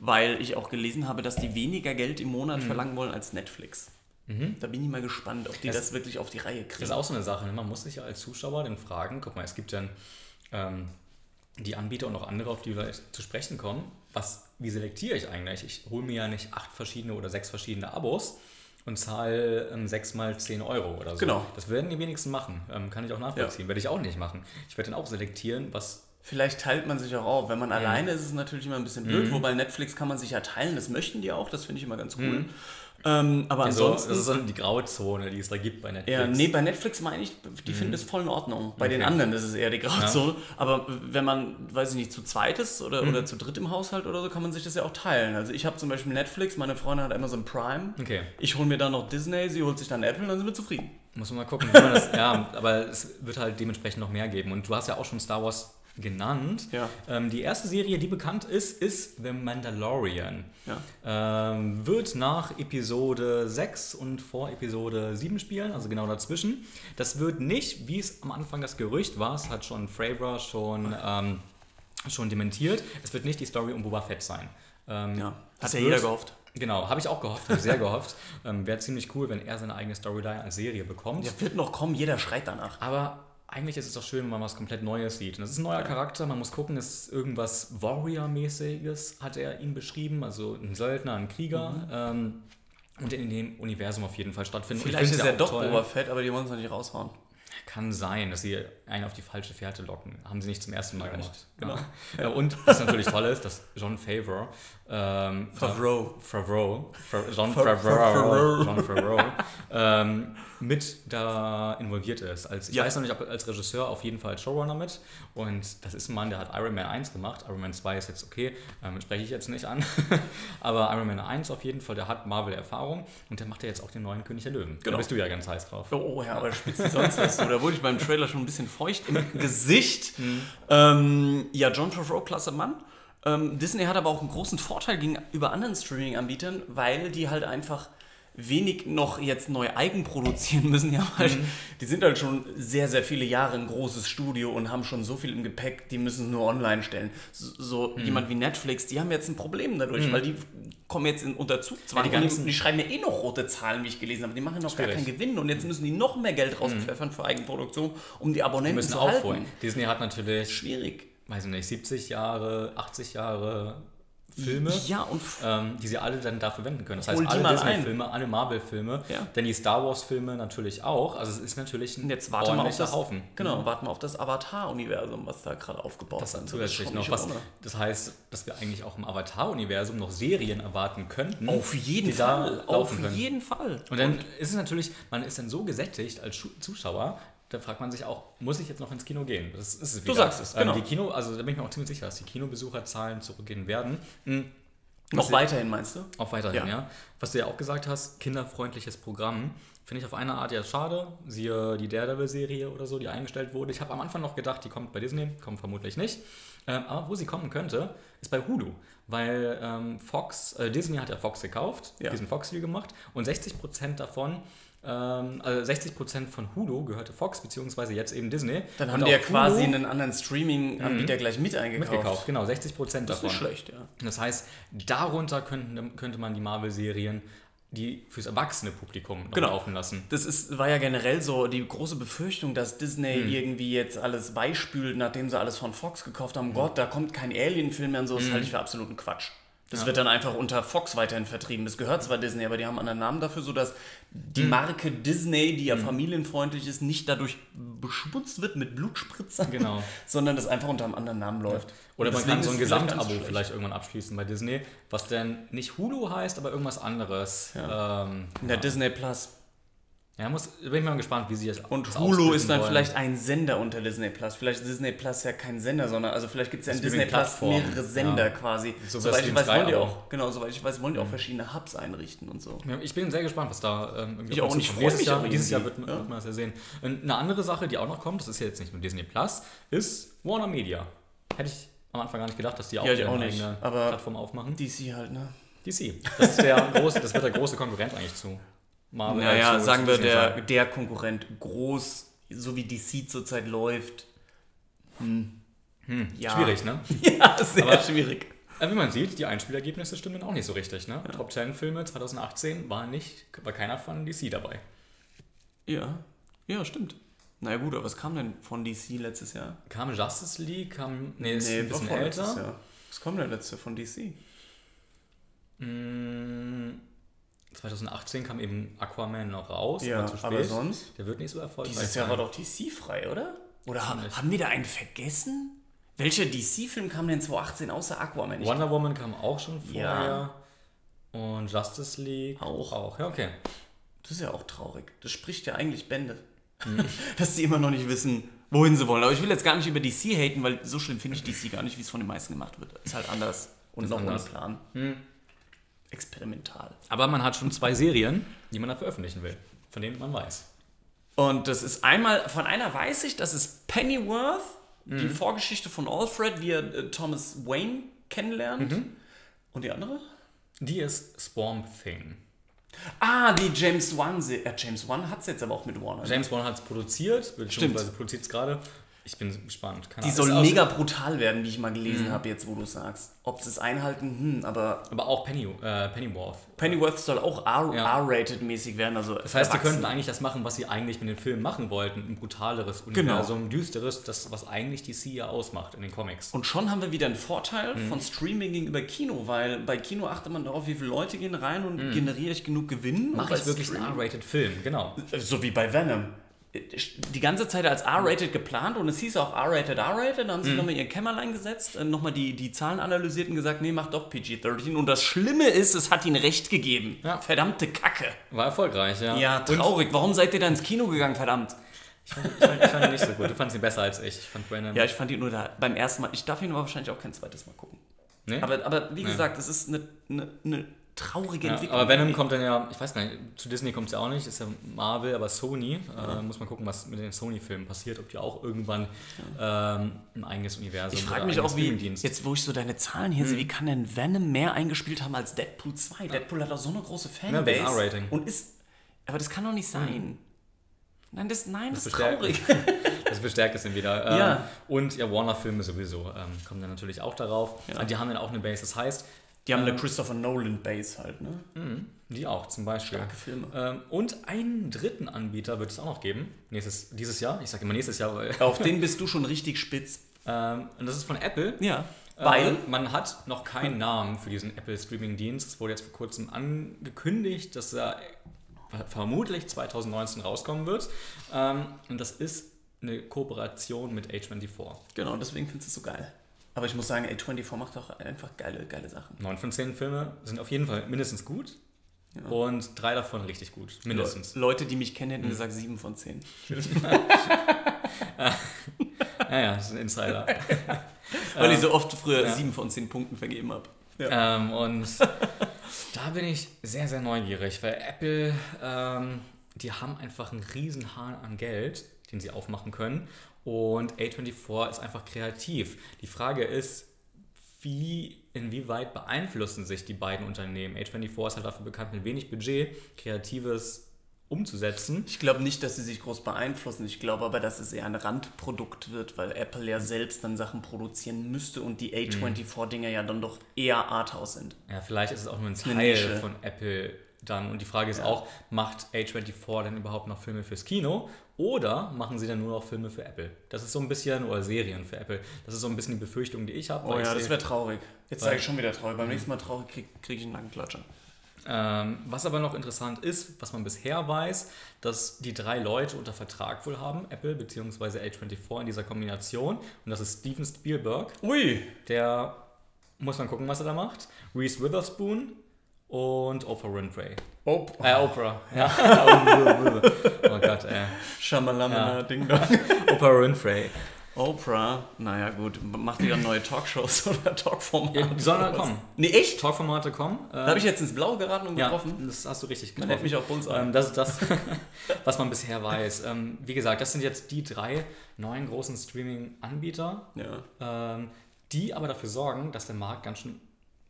weil ich auch gelesen habe, dass die weniger Geld im Monat Mhm. verlangen wollen als Netflix. Da bin ich mal gespannt, ob die Das- das, wirklich auf die Reihe Das kriegen. ist auch so eine Sache. Ne? Man muss sich ja als Zuschauer dann fragen, guck mal, es gibt dann ähm, die Anbieter und auch andere, auf die wir zu sprechen kommen. Was, wie selektiere ich eigentlich? Ich hole mir ja nicht acht verschiedene oder sechs verschiedene Abos und zahle ähm, sechs mal 10 Euro oder so. Genau. Das werden die wenigsten machen. Ähm, kann ich auch nachvollziehen. Werde ich auch nicht machen. Ich werde dann auch selektieren, was Vielleicht teilt man sich auch auf. Wenn man Mhm. alleine ist, ist es natürlich immer ein bisschen blöd. Wobei Netflix kann man sich ja teilen, das möchten die auch, das finde ich immer ganz cool. Ähm, aber Also, ansonsten. das ist so die Grauzone, die es da gibt bei Netflix. Ja, nee, bei Netflix meine ich, die finden das voll in Ordnung. Bei den anderen ist es eher die Grauzone. Aber wenn man, weiß ich nicht, zu zweit ist oder, oder zu dritt im Haushalt oder so, kann man sich das ja auch teilen. Also ich habe zum Beispiel Netflix, meine Freundin hat Amazon Prime. Okay. Ich hole mir dann noch Disney, sie holt sich dann Apple und dann sind wir zufrieden. Muss man mal gucken, wie man das. ja, aber es wird halt dementsprechend noch mehr geben. Und du hast ja auch schon Star Wars genannt. Ja. Ähm, die erste Serie, die bekannt ist, ist The Mandalorian. Ja. Ähm, wird nach Episode 6 und vor Episode 7 spielen, also genau dazwischen. Das wird nicht, wie es am Anfang das Gerücht war, es hat schon Fravor schon, ähm, schon dementiert, es wird nicht die Story um Boba Fett sein. Ähm, Ja, hat ja jeder gehofft. Genau, habe ich auch gehofft, habe sehr gehofft. Ähm, Wäre ziemlich cool, wenn er seine eigene Storyline als Serie bekommt. Ja, wird noch kommen, jeder schreit danach. Aber eigentlich ist es doch schön, wenn man was komplett Neues sieht. Und das ist ein neuer Charakter, man muss gucken, es ist irgendwas Warrior-mäßiges, hat er ihn beschrieben, also ein Söldner, ein Krieger. Mhm. Ähm, und in dem Universum auf jeden Fall ich Vielleicht ist er doch toll. Boba Fett, aber die wollen es noch nicht raushauen. Kann sein, dass sie einen auf die falsche Fährte locken. Haben sie nicht zum ersten Mal gemacht. genau. Ja, und was natürlich toll ist, dass John Favreau, ähm, Favreau. Favreau, Fa- John Fa- Favreau, Favreau. John Favreau ähm, mit da involviert ist. Als, ich Ja. weiß noch nicht, ob als Regisseur, auf jeden Fall als Showrunner mit. Und das ist ein Mann, der hat Iron Man 1 gemacht. Iron Man 2 ist jetzt okay, ähm, spreche ich jetzt nicht an. Aber Iron Man 1 auf jeden Fall, der hat Marvel-Erfahrung und der macht ja jetzt auch den neuen König der Löwen. Da Genau. bist du ja ganz heiß drauf. Oh, oh ja, aber spitzt wie sonst was. So, da wurde ich beim Trailer schon ein bisschen feucht im Gesicht. Ähm, ja, John Favreau, klasse Mann. Ähm, Disney hat aber auch einen großen Vorteil gegenüber anderen Streaming-Anbietern, weil die halt einfach wenig noch jetzt neu eigen produzieren müssen, ja, weil Mhm. die sind halt schon sehr, sehr viele Jahre ein großes Studio und haben schon so viel im Gepäck, die müssen es nur online stellen. So, so Mhm. jemand wie Netflix, die haben jetzt ein Problem dadurch, weil die kommen jetzt in Unterzugzwang Ja, die ganzen- die, die schreiben ja eh noch rote Zahlen, wie ich gelesen habe. Die machen noch gar Schwierig. keinen Gewinn und jetzt müssen die noch mehr Geld rauspfeffern für Eigenproduktion, um die Die Abonnenten müssen zu aufholen. halten. Disney hat natürlich, Schwierig. weiß ich nicht, 70 Jahre, 80 Jahre Filme. Ja, und ähm, die sie alle dann dafür wenden können. Das heißt, alle Disney-Filme, alle Marvel-Filme, Ja. denn die Star Wars-Filme natürlich auch. Also es ist natürlich ein Und jetzt warte mal auf das, Haufen. genau, warten wir auf das Avatar-Universum, was da gerade aufgebaut Das ist zusätzlich noch was. Das heißt, dass wir eigentlich auch im Avatar-Universum noch Serien erwarten könnten. Auf jeden da Fall, auf jeden Fall. Und dann ist es natürlich, man ist dann so gesättigt als Zuschauer, da fragt man sich auch, muss ich jetzt noch ins Kino gehen? Das ist es wieder. sagst es, genau. Ähm, die Kino, also da bin ich mir auch ziemlich sicher, dass die Kinobesucherzahlen zurückgehen werden. Mhm. Noch weiterhin, meinst du? Auch weiterhin, ja. Ja. Was du ja auch gesagt hast, kinderfreundliches Programm. Finde ich auf eine Art ja schade. Siehe die Daredevil-Serie oder so, die eingestellt wurde. Ich habe am Anfang noch gedacht, die kommt bei Disney, kommt vermutlich nicht. Ähm, aber wo sie kommen könnte, ist bei Hulu. Weil ähm, Fox, äh, Disney hat ja Fox gekauft, Ja. diesen Fox-Deal gemacht. Und 60% davon, ähm, also 60% von Hulu gehörte Fox, beziehungsweise jetzt eben Disney. Dann Und haben die ja quasi Hulu einen anderen Streaming-Anbieter gleich mit eingekauft. mitgekauft. Genau, 60% Das ist davon. nicht schlecht, ja. Das heißt, darunter könnten, könnte man die Marvel-Serien, die fürs erwachsene Publikum Genau. laufen lassen. Das ist, war ja generell so die große Befürchtung, dass Disney Hm. irgendwie jetzt alles beispült, nachdem sie alles von Fox gekauft Hm. haben. Gott, da kommt kein Alien-Film mehr und so. Das halte ich für absoluten Quatsch. Das Ja. wird dann einfach unter Fox weiterhin vertrieben. Das gehört zwar Disney, aber die haben einen anderen Namen dafür, sodass die Marke Disney, die ja familienfreundlich ist, nicht dadurch beschmutzt wird mit Blutspritzern, Genau. sondern das einfach unter einem anderen Namen läuft. Oder Und man kann so ein vielleicht Gesamtabo schlecht. vielleicht irgendwann abschließen bei Disney, was denn nicht Hulu heißt, aber irgendwas anderes. Ja. Ähm, In der Disney Plus. Ja, muss, bin ich mal gespannt, wie sie das Und das Hulu ist dann wollen. vielleicht ein Sender unter Disney Plus. Vielleicht ist Disney Plus ja kein Sender, sondern also vielleicht gibt es ja in Disney Plus mehrere Sender Ja. quasi. So soweit ich weiß, wollen die auch. Genau, soweit ich weiß, wollen die auch verschiedene Hubs einrichten und so. Ja, Ich bin sehr gespannt, was da ähm, irgendwie Ich auch, uns und ich zukommt. freu dieses mich Jahr, auch dieses Jahr wird, ja. wird man das ja sehen. Und eine andere Sache, die auch noch kommt, das ist ja jetzt nicht nur Disney Plus, ist Warner Media. Hätte ich am Anfang gar nicht gedacht, dass die auch, Ja, ihre auch nicht, eigene aber- Plattform aufmachen. DC halt, ne? DC. Das ist der große, das wird der große Konkurrent eigentlich zu Marvel. Naja, zu- sagen wir, der, der Konkurrent groß, so wie DC zurzeit läuft. Hm. ja. Schwierig, ne? Ja, sehr Aber- schwierig. Äh, Wie man sieht, die Einspielergebnisse stimmen auch nicht so richtig, ne? Top 10 Filme 2018 war nicht, war keiner von DC dabei. Ja, ja, stimmt. Na ja, gut, aber was kam denn von DC letztes Jahr? Kam Justice League, kam, nee, ist ein war bisschen älter. Was kam denn letztes Jahr von DC? Mm, 2018 kam eben Aquaman noch raus, Ja, aber zu spät. aber sonst? Der wird nicht so erfolgreich Dieses Jahr war doch DC frei, oder? Oder haben, haben wir da einen vergessen? Welcher DC-Film kam denn 2018 außer Aquaman? Ich- Wonder Woman kam auch schon vorher. Ja. Und Justice League Auch. auch. Ja, okay. Das ist ja auch traurig. Das spricht ja eigentlich Bände. Mhm. Dass sie immer noch nicht wissen, wohin sie wollen. Aber ich will jetzt gar nicht über DC haten, weil so schlimm finde ich DC gar nicht, wie es von den meisten gemacht wird. Ist halt anders. Und Ist noch anders. ohne Plan. Hm. Experimental. Aber man hat schon zwei Serien, die man da veröffentlichen will, von denen man weiß. Und das ist einmal, von einer weiß ich, das ist Pennyworth, Mhm. die Vorgeschichte von Alfred, wie er äh, Thomas Wayne kennenlernt. Mhm. Und die andere? Die ist Swamp Thing. Ah, die James Wan. Se ja, James Wan hat es jetzt aber auch mit Warner. ne? James Wan hat es produziert, beziehungsweise produziert es gerade. Ich bin gespannt. Keine Die Ahnung. soll mega brutal werden, wie ich mal Mhm. gelesen habe, jetzt wo du sagst. Ob sie es einhalten, hm, aber Aber auch Penny, äh, Pennyworth. Pennyworth soll auch R- Ja. R-rated-mäßig werden. Also Das heißt, die könnten eigentlich das machen, was sie eigentlich mit den Filmen machen wollten. Ein brutaleres Genau. Universum, ein düsteres, das, was eigentlich DC ja ausmacht in den Comics. Und schon haben wir wieder einen Vorteil Mhm. von Streaming gegenüber Kino, weil bei Kino achtet man darauf, wie viele Leute gehen rein und generiere ich genug Gewinn. Mache ich wirklich einen R-rated Film, genau. So wie bei Venom. Die ganze Zeit als R-rated geplant und es hieß auch R-rated, R-rated. Da haben sie Mhm. nochmal ihren Kämmerlein gesetzt, äh, nochmal die, die Zahlen analysiert und gesagt, nee, mach doch PG-13. Und das Schlimme ist, es hat ihnen recht gegeben. Ja. Verdammte Kacke. War erfolgreich, ja. Ja, Und traurig. Warum seid ihr da ins Kino gegangen, verdammt? ich, fand, ich, fand, ich fand ihn nicht so gut. Du fandest ihn besser als ich. Ich fand Brandon. Ja, ich fand ihn nur da beim ersten Mal. Ich darf ihn aber wahrscheinlich auch kein zweites Mal gucken. nee? Aber, aber wie Ja. gesagt, es ist eine, eine, eine traurige Ja, Entwicklung. aber Venom kommt dann ja, ich weiß gar nicht, zu Disney kommt es ja auch nicht, ist ja Marvel, aber Sony. Äh, muss man gucken, was mit den Sony-Filmen passiert, ob die auch irgendwann ähm, ein eigenes Universum ich frage mich auch, wie, jetzt wo ich so deine Zahlen hier sehe, wie kann denn Venom mehr eingespielt haben als Deadpool 2? Deadpool hat auch so eine große Ja, Fanbase. R-Rating. und ist, aber das kann doch nicht sein. Nein, das, nein, das, ist bestärkt- traurig. Das bestärkt es dann wieder. Ähm, Ja. Und ja, Warner-Filme sowieso ähm, kommen dann natürlich auch darauf. Ja. Die haben dann auch eine Base. Das heißt, Die haben eine Christopher Nolan Base halt, ne? die auch zum Beispiel. Starke Filme. Ähm, und einen dritten Anbieter wird es auch noch geben. Nächstes, dieses Jahr. Ich sage immer nächstes Jahr, weil. Auf den bist du schon richtig spitz. Ähm, und das ist von Apple. Ja. Weil Weil, man hat noch keinen Namen für diesen Apple Streaming Dienst. Es wurde jetzt vor kurzem angekündigt, dass er vermutlich 2019 rauskommen wird. Ähm, und das ist eine Kooperation mit A24. genau, deswegen findest du es so geil. Aber ich muss sagen, A24 macht auch einfach geile, geile Sachen. Neun von zehn Filme sind auf jeden Fall mindestens gut. Und drei davon richtig gut. Mindestens. Le Leute, die mich kennen, hätten gesagt 7 von 10. Ja, ja, das ist ein Insider. Weil ich so oft früher ja. 7 von 10 Punkten vergeben habe. ähm, und da bin ich sehr, sehr neugierig, weil Apple, ähm, die haben einfach einen riesen Hahn an Geld, den sie aufmachen können. Und A24 ist einfach kreativ. Die Frage ist, wie, inwieweit beeinflussen sich die beiden Unternehmen? A24 ist halt dafür bekannt, mit wenig Budget Kreatives umzusetzen. Ich glaube nicht, dass sie sich groß beeinflussen. Ich glaube aber, dass es eher ein Randprodukt wird, weil Apple ja selbst dann Sachen produzieren müsste und die A24-Dinger ja dann doch eher Arthouse sind. Ja, vielleicht ist es auch nur ein Teil von Apple dann. Und die Frage ist auch, macht A24 denn überhaupt noch Filme fürs Kino? Oder machen sie dann nur noch Filme für Apple? Das ist so ein bisschen, oder Serien für Apple. Das ist so ein bisschen die Befürchtung, die ich habe. Oh ja, das wäre traurig. Jetzt sage ich schon wieder traurig. Beim nächsten Mal traurig kriege krieg ich einen Nackenklatscher. Ähm, was aber noch interessant ist, was man bisher weiß, dass die drei Leute unter Vertrag wohl haben, Apple bzw. A24 in dieser Kombination. Und das ist Steven Spielberg, Ui! der muss man gucken, was er da macht. Reese Witherspoon und Oprah Winfrey. Oh, Äh, Oprah. Ja. oh Gott, ey. Schamalamana, Ja. Ding Dong. Oprah Winfrey. Oprah, naja gut, macht dann neue Talkshows oder Talkformate? Ja, die sollen kommen. Nee, echt? Talkformate kommen. Äh, Da habe ich jetzt ins Blaue geraten und ja, getroffen. das hast du richtig Man getroffen. nennt mich auch Bullseye. Ähm, das ist das, was man bisher weiß. Ähm, wie gesagt, das sind jetzt die drei neuen großen Streaming-Anbieter, ja. ähm, die aber dafür sorgen, dass der Markt ganz schön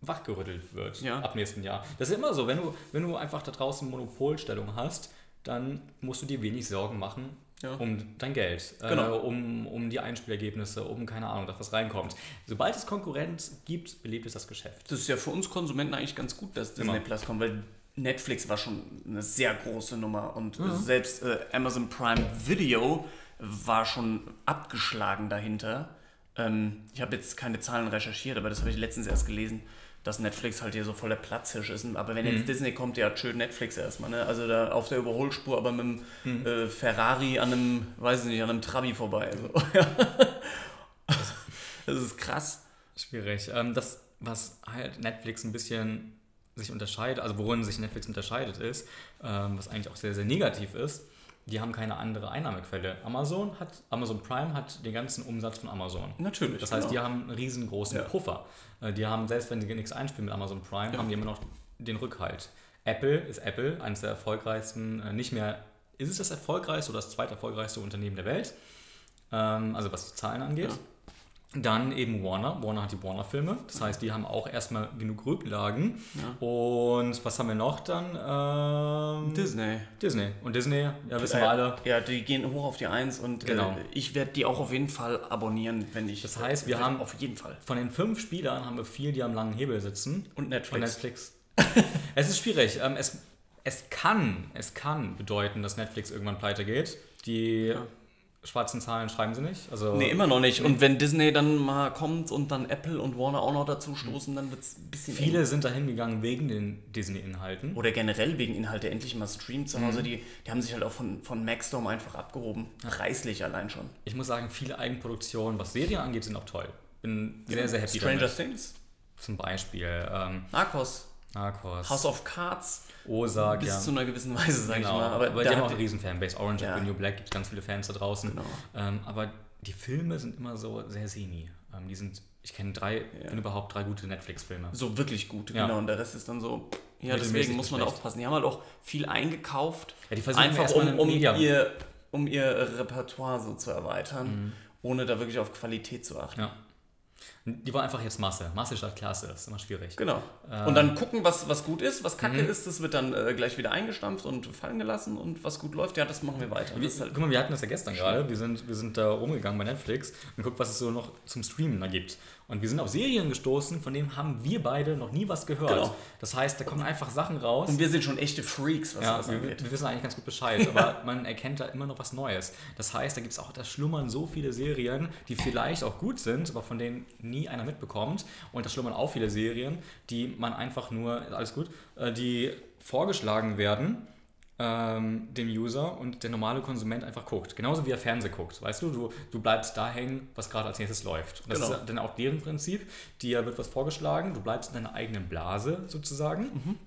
wachgerüttelt wird Ja. ab nächsten Jahr. Das ist immer so, wenn du, wenn du einfach da draußen Monopolstellung hast, dann musst du dir wenig Sorgen machen Ja. um dein Geld, Genau. äh, um, um die Einspielergebnisse, um keine Ahnung, dass was reinkommt. Sobald es Konkurrenz gibt, belebt es das Geschäft. Das ist ja für uns Konsumenten eigentlich ganz gut, dass Disney. Plus kommt, weil Netflix war schon eine sehr große Nummer und selbst äh, Amazon Prime Video war schon abgeschlagen dahinter. Ähm, ich habe jetzt keine Zahlen recherchiert, aber das habe ich letztens erst gelesen, dass Netflix halt hier so voller Platzhirsch ist. Aber wenn jetzt Disney kommt, ja, schön Netflix erstmal, ne? Also da auf der Überholspur, aber mit einem äh, Ferrari an einem, weiß ich nicht, an einem Trabi vorbei. Also, das ist krass. Schwierig. Ähm, das, was halt Netflix ein bisschen sich unterscheidet, also worin sich Netflix unterscheidet, ist, ähm, was eigentlich auch sehr, sehr negativ ist, die haben keine andere Einnahmequelle. Amazon hat, Amazon Prime hat den ganzen Umsatz von Amazon. Natürlich. Das heißt, die genau. haben einen riesengroßen Ja. Puffer. Äh, Die haben, selbst wenn die nichts einspielen mit Amazon Prime, haben die immer noch den Rückhalt. Apple ist Apple, eines der erfolgreichsten, äh, nicht mehr, ist es das erfolgreichste oder das zweiterfolgreichste Unternehmen der Welt, ähm, also was die Zahlen angeht. Ja. Dann eben Warner. Warner hat die Warner-Filme. Das heißt, die haben auch erstmal genug Rücklagen. Ja. Und was haben wir noch dann? Ähm, Disney. Disney. Und Disney, ja, wissen Äh, wir alle. Ja, die gehen hoch auf die Eins und Genau. äh, ich werde die auch auf jeden Fall abonnieren, wenn ich. Das heißt, wir haben- Auf jeden Fall. Von den fünf Spielern haben wir vier, die am langen Hebel sitzen. Und Und Netflix. Netflix. es ist schwierig. Ähm, es, es, kann, es kann bedeuten, dass Netflix irgendwann pleite geht. Die schwarzen Zahlen schreiben sie nicht. Also, Nee, immer noch nicht. Und wenn Disney dann mal kommt und dann Apple und Warner auch noch dazu stoßen, dann wird es ein bisschen. Viele eng. sind dahin gegangen wegen den Disney-Inhalten. Oder generell wegen Inhalte endlich mal streamen zu Hause. Die, die haben sich halt auch von, von Maxdome einfach abgehoben. Preislich allein schon. Ich muss sagen, viele Eigenproduktionen, was Serien angeht, sind auch toll. Bin sehr, sehr happy Stranger damit. Things, Zum Beispiel ähm, Narcos, Narcos, House of Cards, Ozark, bis ja. zu einer gewissen Weise, sag Genau, ich mal. aber, Aber, die da haben auch eine riesen Fanbase. Orange Ja. ja. New Black gibt ganz viele Fans da draußen. Genau. Ähm, aber die Filme sind immer so sehr semi. Ähm, die sind, ich kenne drei, Ja. kenne überhaupt drei gute Netflix-Filme. so wirklich gut, Ja. genau. Und der Rest ist dann so, Ja, deswegen muss man schlecht. aufpassen. Die haben halt auch viel eingekauft. Ja, die versuchen einfach um, um, ihr, um ihr Repertoire so zu erweitern, mhm. ohne da wirklich auf Qualität zu achten. Ja. Die war einfach jetzt Masse. Masse statt Klasse, das ist immer schwierig. Genau. Ähm, und dann gucken, was, was gut ist, was kacke mhm. ist, das wird dann äh, gleich wieder eingestampft und fallen gelassen und was gut läuft, ja, das machen wir weiter. Wie, halt guck mal, wir hatten das ja gestern gerade. Wir sind, wir sind da rumgegangen bei Netflix und guckt, was es so noch zum Streamen da gibt. Und wir sind auf Serien gestoßen, von denen haben wir beide noch nie was gehört. Genau. Das heißt, da kommen einfach Sachen raus. Und wir sind schon echte Freaks, was ja, das angeht. Wir, wir wissen eigentlich ganz gut Bescheid, aber man erkennt da immer noch was Neues. Das heißt, da gibt es auch, da schlummern so viele Serien, die vielleicht auch gut sind, aber von denen nie einer mitbekommt. Und da schlummern auch viele Serien, die man einfach nur, alles gut, äh, die vorgeschlagen werden ähm, dem User und der normale Konsument einfach guckt. Genauso wie er Fernseh guckt. Weißt du, du, du bleibst da hängen, was gerade als nächstes läuft. Und das genau. ist dann auch deren Prinzip. Dir wird was vorgeschlagen, du bleibst in deiner eigenen Blase sozusagen. Mhm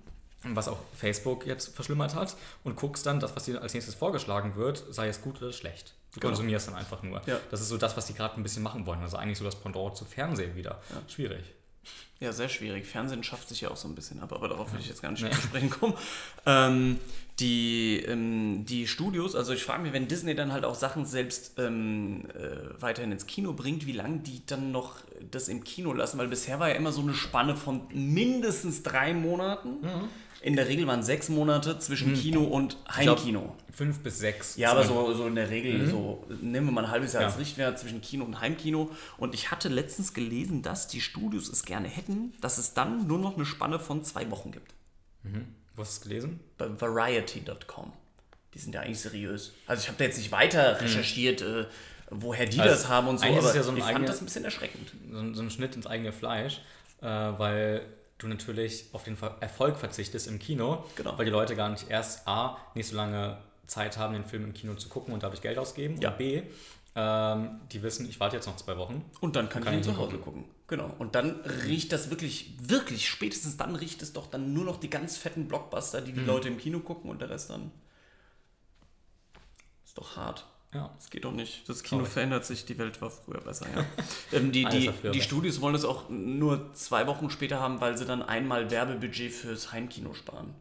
was auch Facebook jetzt verschlimmert hat, und guckst dann das, was dir als nächstes vorgeschlagen wird, sei es gut oder schlecht. Du genau. konsumierst dann einfach nur. Ja. Das ist so das, was die gerade ein bisschen machen wollen. Also eigentlich so das Pendant zu Fernsehen wieder. Ja. Schwierig. Ja, sehr schwierig. Fernsehen schafft sich ja auch so ein bisschen ab, aber darauf will ich jetzt gar nicht nee. sprechen kommen. Ähm, die, ähm, die Studios, also ich frage mich, wenn Disney dann halt auch Sachen selbst ähm, äh, weiterhin ins Kino bringt, wie lange die dann noch das im Kino lassen, weil bisher war ja immer so eine Spanne von mindestens drei Monaten. Mhm in der Regel waren sechs Monate zwischen hm. Kino und Heimkino. Glaub, fünf bis sechs. Ja, aber so, so in der Regel, mhm. so nehmen wir mal ein halbes Jahr ja. als Richtwert zwischen Kino und Heimkino. Und ich hatte letztens gelesen, dass die Studios es gerne hätten, dass es dann nur noch eine Spanne von zwei Wochen gibt. Mhm. Wo hast du es gelesen? Bei Variety.com. Die sind ja eigentlich seriös. Also ich habe da jetzt nicht weiter mhm. recherchiert, mhm. äh, woher die also das haben und so, aber ja so ich fand das ein bisschen erschreckend. So, so ein Schnitt ins eigene Fleisch, äh, weil du natürlich auf den Erfolg verzichtest im Kino, genau. weil die Leute gar nicht erst A, nicht so lange Zeit haben, den Film im Kino zu gucken und dadurch Geld ausgeben ja. und B, ähm, die wissen, ich warte jetzt noch zwei Wochen. Und dann kann, kann ich ihn zu Hause gucken. Genau. Und dann riecht das wirklich, wirklich, spätestens dann riecht es doch dann nur noch die ganz fetten Blockbuster, die die mhm. Leute im Kino gucken und der Rest dann. Ist doch hart. Ja. Das geht doch nicht. Das Kino Sorry. verändert sich, die Welt war früher besser, ja. ähm, die die, die Studios wollen es auch nur zwei Wochen später haben, weil sie dann einmal Werbebudget fürs Heimkino sparen.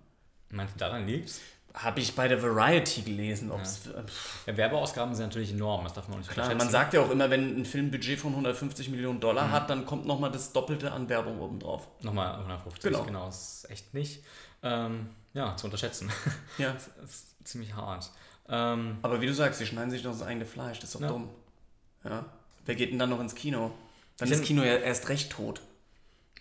Meinst du, daran liegt's? Habe ich bei der Variety gelesen. Ja. Äh, ja, Werbeausgaben sind natürlich enorm, das darf man auch nicht Klar, man sagt ja auch immer, wenn ein Film ein Budget von 150 Millionen Dollar mhm. hat, dann kommt nochmal das Doppelte an Werbung obendrauf. Nochmal 150, genau. genau. Das ist echt nicht ähm, ja, zu unterschätzen. Ja. das ist ziemlich hart. Ähm, Aber wie du sagst, sie schneiden sich noch das eigene Fleisch, das ist doch ja. dumm. Ja. Wer geht denn dann noch ins Kino? Dann ist das Kino ja erst recht tot.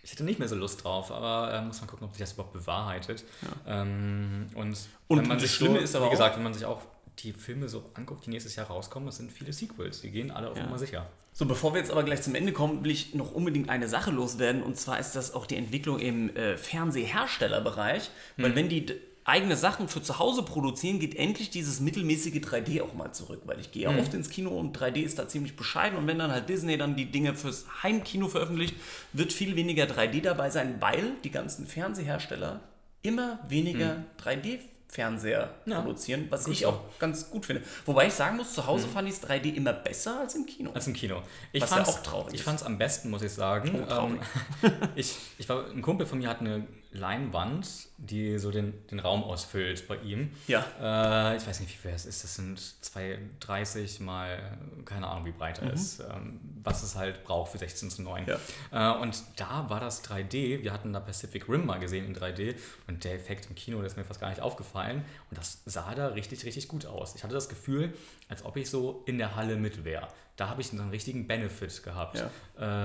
Ich hätte nicht mehr so Lust drauf, aber äh, muss man gucken, ob sich das überhaupt bewahrheitet. Ja. Ähm, und, und wenn man sich Schlimme so, ist aber wie gesagt, wenn man sich auch die Filme so anguckt, die nächstes Jahr rauskommen, das sind viele Sequels, die gehen alle auf ja. Nummer sicher. So, bevor wir jetzt aber gleich zum Ende kommen, will ich noch unbedingt eine Sache loswerden und zwar ist das auch die Entwicklung im äh, Fernseherstellerbereich, weil hm. wenn die eigene Sachen für zu Hause produzieren, geht endlich dieses mittelmäßige 3D auch mal zurück, weil ich gehe ja mhm. oft ins Kino und 3D ist da ziemlich bescheiden und wenn dann halt Disney dann die Dinge fürs Heimkino veröffentlicht, wird viel weniger 3D dabei sein, weil die ganzen Fernsehersteller immer weniger mhm. 3D Fernseher ja. produzieren, was ich auch ganz gut finde. Wobei ich sagen muss, zu Hause mhm. fand ich es 3D immer besser als im Kino. Als im Kino. Ich was ja auch traurig Ich fand es am besten, muss ich sagen. Oh, traurig. Ähm, ich, ich war, ein Kumpel von mir hat eine Leinwand, die so den, den Raum ausfüllt bei ihm. Ja. Äh, ich weiß nicht, wie viel es ist. Das sind 230 mal, keine Ahnung, wie breit er mhm. ist, ähm, was es halt braucht für 16 zu 9. Ja. Äh, und da war das 3D. Wir hatten da Pacific Rim mal gesehen in 3D und der Effekt im Kino, der ist mir fast gar nicht aufgefallen. Und das sah da richtig, richtig gut aus. Ich hatte das Gefühl, als ob ich so in der Halle mit wäre da habe ich einen richtigen Benefit gehabt. Ja.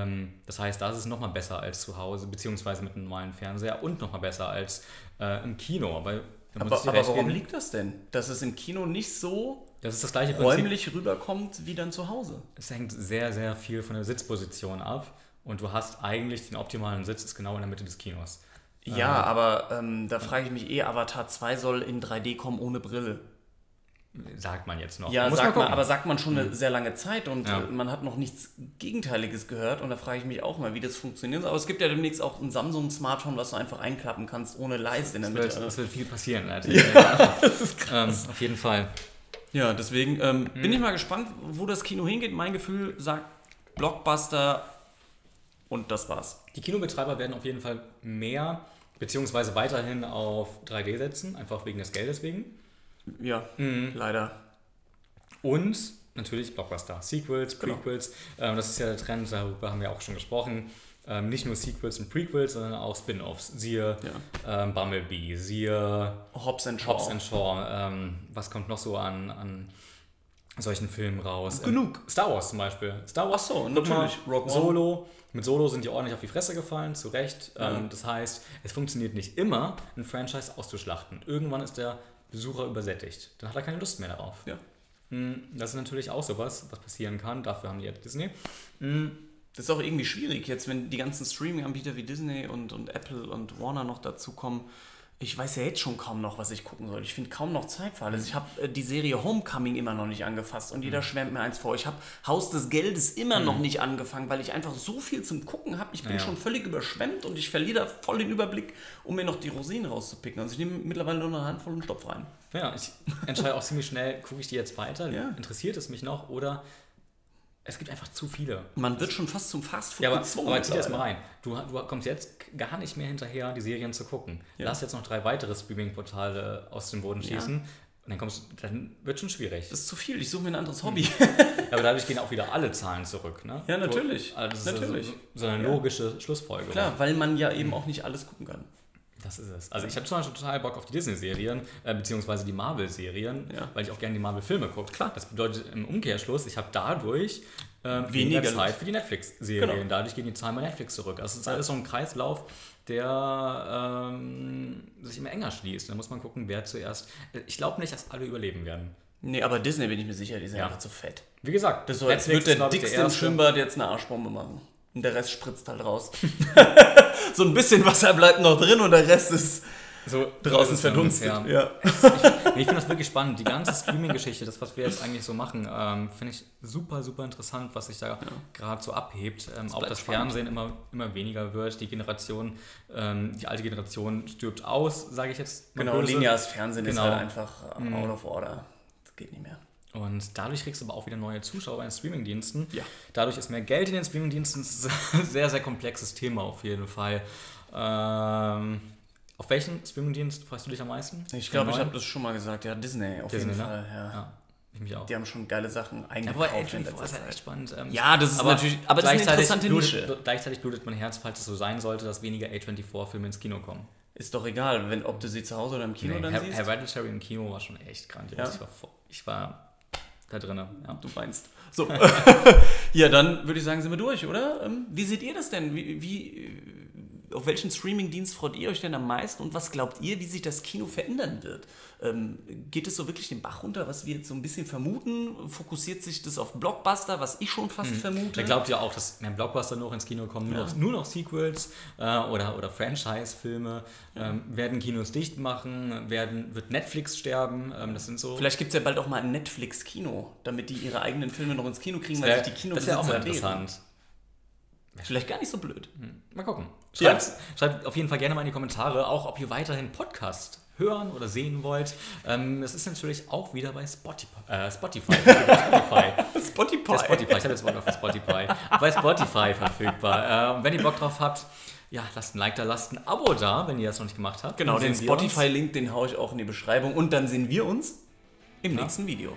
Ähm, das heißt, da ist es nochmal besser als zu Hause, beziehungsweise mit einem normalen Fernseher und nochmal besser als äh, im Kino. Aber, aber, aber warum gehen, liegt das denn? Dass es im Kino nicht so das ist das gleiche räumlich Prinzip. rüberkommt wie dann zu Hause? Es hängt sehr, sehr viel von der Sitzposition ab. Und du hast eigentlich den optimalen Sitz, ist genau in der Mitte des Kinos. Ja, ähm, aber ähm, da frage ich mich eh, Avatar 2 soll in 3D kommen ohne Brille. Sagt man jetzt noch. Ja, sagt man, aber sagt man schon eine mhm. sehr lange Zeit und ja. man hat noch nichts Gegenteiliges gehört und da frage ich mich auch mal, wie das funktioniert. Aber es gibt ja demnächst auch ein Samsung-Smartphone, was du einfach einklappen kannst, ohne Leiste in der Mitte. Es wird viel passieren. Ja. das ist krass. Ähm, auf jeden Fall. Ja, deswegen ähm, mhm. bin ich mal gespannt, wo das Kino hingeht. Mein Gefühl sagt Blockbuster und das war's. Die Kinobetreiber werden auf jeden Fall mehr Beziehungsweise weiterhin auf 3D setzen, einfach wegen des Geldes wegen. Ja, Mhm. leider. Und natürlich Blockbuster. Sequels, Genau. Prequels. Ähm, das ist ja der Trend, darüber haben wir auch schon gesprochen. Ähm, nicht nur Sequels und Prequels, sondern auch Spin-offs. Siehe ähm, Bumblebee, siehe Hobbs and Shaw. Hobbs and Shaw. Ähm, was kommt noch so an, an solchen Filmen raus? Genug. Ähm, Star Wars zum Beispiel. Star Wars, Ach so, natürlich. One. Solo. Mit Solo sind die ordentlich auf die Fresse gefallen, zu Recht. Ja. Ähm, das heißt, es funktioniert nicht immer, ein Franchise auszuschlachten. Irgendwann ist der Besucher übersättigt. Dann hat er keine Lust mehr darauf. Ja. Mm, Das ist natürlich auch sowas, was passieren kann. Dafür haben die jetzt Disney. Das ist auch irgendwie schwierig jetzt, wenn die ganzen Streaming-Anbieter wie Disney und, und Apple und Warner noch dazukommen. Ich weiß ja jetzt schon kaum noch, was ich gucken soll. Ich finde kaum noch Zeit für alles. Ich habe äh, die Serie Homecoming immer noch nicht angefasst und jeder schwärmt mir eins vor. Ich habe Haus des Geldes immer noch nicht angefangen, weil ich einfach so viel zum Gucken habe. Ich bin Ja. schon völlig überschwemmt und ich verliere da voll den Überblick, um mir noch die Rosinen rauszupicken. Also ich nehme mittlerweile nur eine Handvoll und Stopf rein. Ja, ich entscheide auch ziemlich schnell, gucke ich die jetzt weiter? Ja. Interessiert es mich noch? Oder es gibt einfach zu viele. Man wird schon fast zum Fastfood Ja, aber, gezwungen. aber zieh das mal rein. Du, du kommst jetzt gar nicht mehr hinterher, die Serien zu gucken. Ja. Lass jetzt noch drei weitere Streaming-Portale aus dem Boden Ja. schießen. Und dann kommst dann wird schon schwierig. Das ist zu viel. Ich suche mir ein anderes Hobby. Aber dadurch gehen auch wieder alle Zahlen zurück, ne? Ja, natürlich. Also das ist Natürlich. So, so eine logische Schlussfolgerung. Klar, weil man ja eben auch nicht alles gucken kann. Das ist es. Also ich habe zum Beispiel total Bock auf die Disney-Serien, äh, beziehungsweise die Marvel-Serien, Ja. weil ich auch gerne die Marvel-Filme gucke. Klar. Das bedeutet im Umkehrschluss, ich habe dadurch ähm, Weniger. Zeit für die Netflix-Serien. Genau. Dadurch gehen die Zahlen bei Netflix zurück. Also es ist alles so ein Kreislauf, der ähm, sich immer enger schließt. Da muss man gucken, wer zuerst... Ich glaube nicht, dass alle überleben werden. Nee, aber Disney bin ich mir sicher, die sind Ja. einfach zu fett. Wie gesagt, Das so, als würde der dickste Schwimmbad jetzt eine Arschbombe machen. Und der Rest spritzt halt raus. so ein bisschen Wasser bleibt noch drin und der Rest ist so draußen ist verdunstet. ungefähr. Ja. Nee, ich finde das wirklich spannend. Die ganze Streaming-Geschichte, das, was wir jetzt eigentlich so machen, ähm, finde ich super, super interessant, was sich da gerade so abhebt. Ähm, auch bleibt das spannend. Fernsehen immer, immer weniger wird. Die Generation, ähm, die alte Generation stirbt aus, sage ich jetzt. Genau, lineares Fernsehen Genau. ist halt einfach äh, out of order. Das geht nicht mehr. Und dadurch kriegst du aber auch wieder neue Zuschauer bei den Streamingdiensten. Ja. Dadurch ist mehr Geld in den Streamingdiensten. Das ist ein sehr, sehr komplexes Thema auf jeden Fall. Ähm, auf welchen Streamingdienst freust du dich am meisten? Ich glaube, ich habe das schon mal gesagt. Ja, Disney auf Disney, jeden ne? Fall. Ja. Ja, ich mich auch. Die haben schon geile Sachen Ja, eingekauft aber in letzter ist halt echt spannend. Ähm, Ja, das ist natürlich- aber das ist eine gleichzeitig interessante blutet, Nische. Gleichzeitig blutet mein Herz, falls es so sein sollte, dass weniger A24-Filme ins Kino kommen. Ist doch egal, wenn, ob du sie zu Hause oder im Kino Nee, dann Her siehst. Hereditary im Kino war schon echt grandios. Ja? Ich, war ich war da drin. Ja. Du meinst. So. ja, dann würde ich sagen, sind wir durch, oder? Ähm, Wie seht ihr das denn? Wie, wie, auf welchen Streamingdienst freut ihr euch denn am meisten und was glaubt ihr, wie sich das Kino verändern wird? Ähm, geht es so wirklich den Bach runter, was wir jetzt so ein bisschen vermuten? Fokussiert sich das auf Blockbuster, was ich schon fast vermute? Wer glaubt ja auch, dass mehr Blockbuster noch ins Kino kommen, nur, Ja. noch, nur noch Sequels äh, oder, oder Franchise-Filme? Ähm, werden Kinos dicht machen? Werden, wird Netflix sterben? Ähm, das sind so. Vielleicht gibt es ja bald auch mal ein Netflix-Kino, damit die ihre eigenen Filme noch ins Kino kriegen, wär- weil sich die das wäre auch mal interessant. Vielleicht gar nicht so blöd. Mal gucken. Ja. Schreibt, schreibt auf jeden Fall gerne mal in die Kommentare, auch ob ihr weiterhin Podcast hören oder sehen wollt. Ähm, das ist natürlich auch wieder bei Spotify. Äh, Spotify. Spotify. Spotify. Spotify. Ich habe jetzt Bock auf Spotify. Bei Spotify verfügbar. Ähm, wenn ihr Bock drauf habt, ja, lasst ein Like da, lasst ein Abo da, wenn ihr das noch nicht gemacht habt. Genau, den. Spotify-Link, den haue ich auch in die Beschreibung. Und dann sehen wir uns im nächsten Video.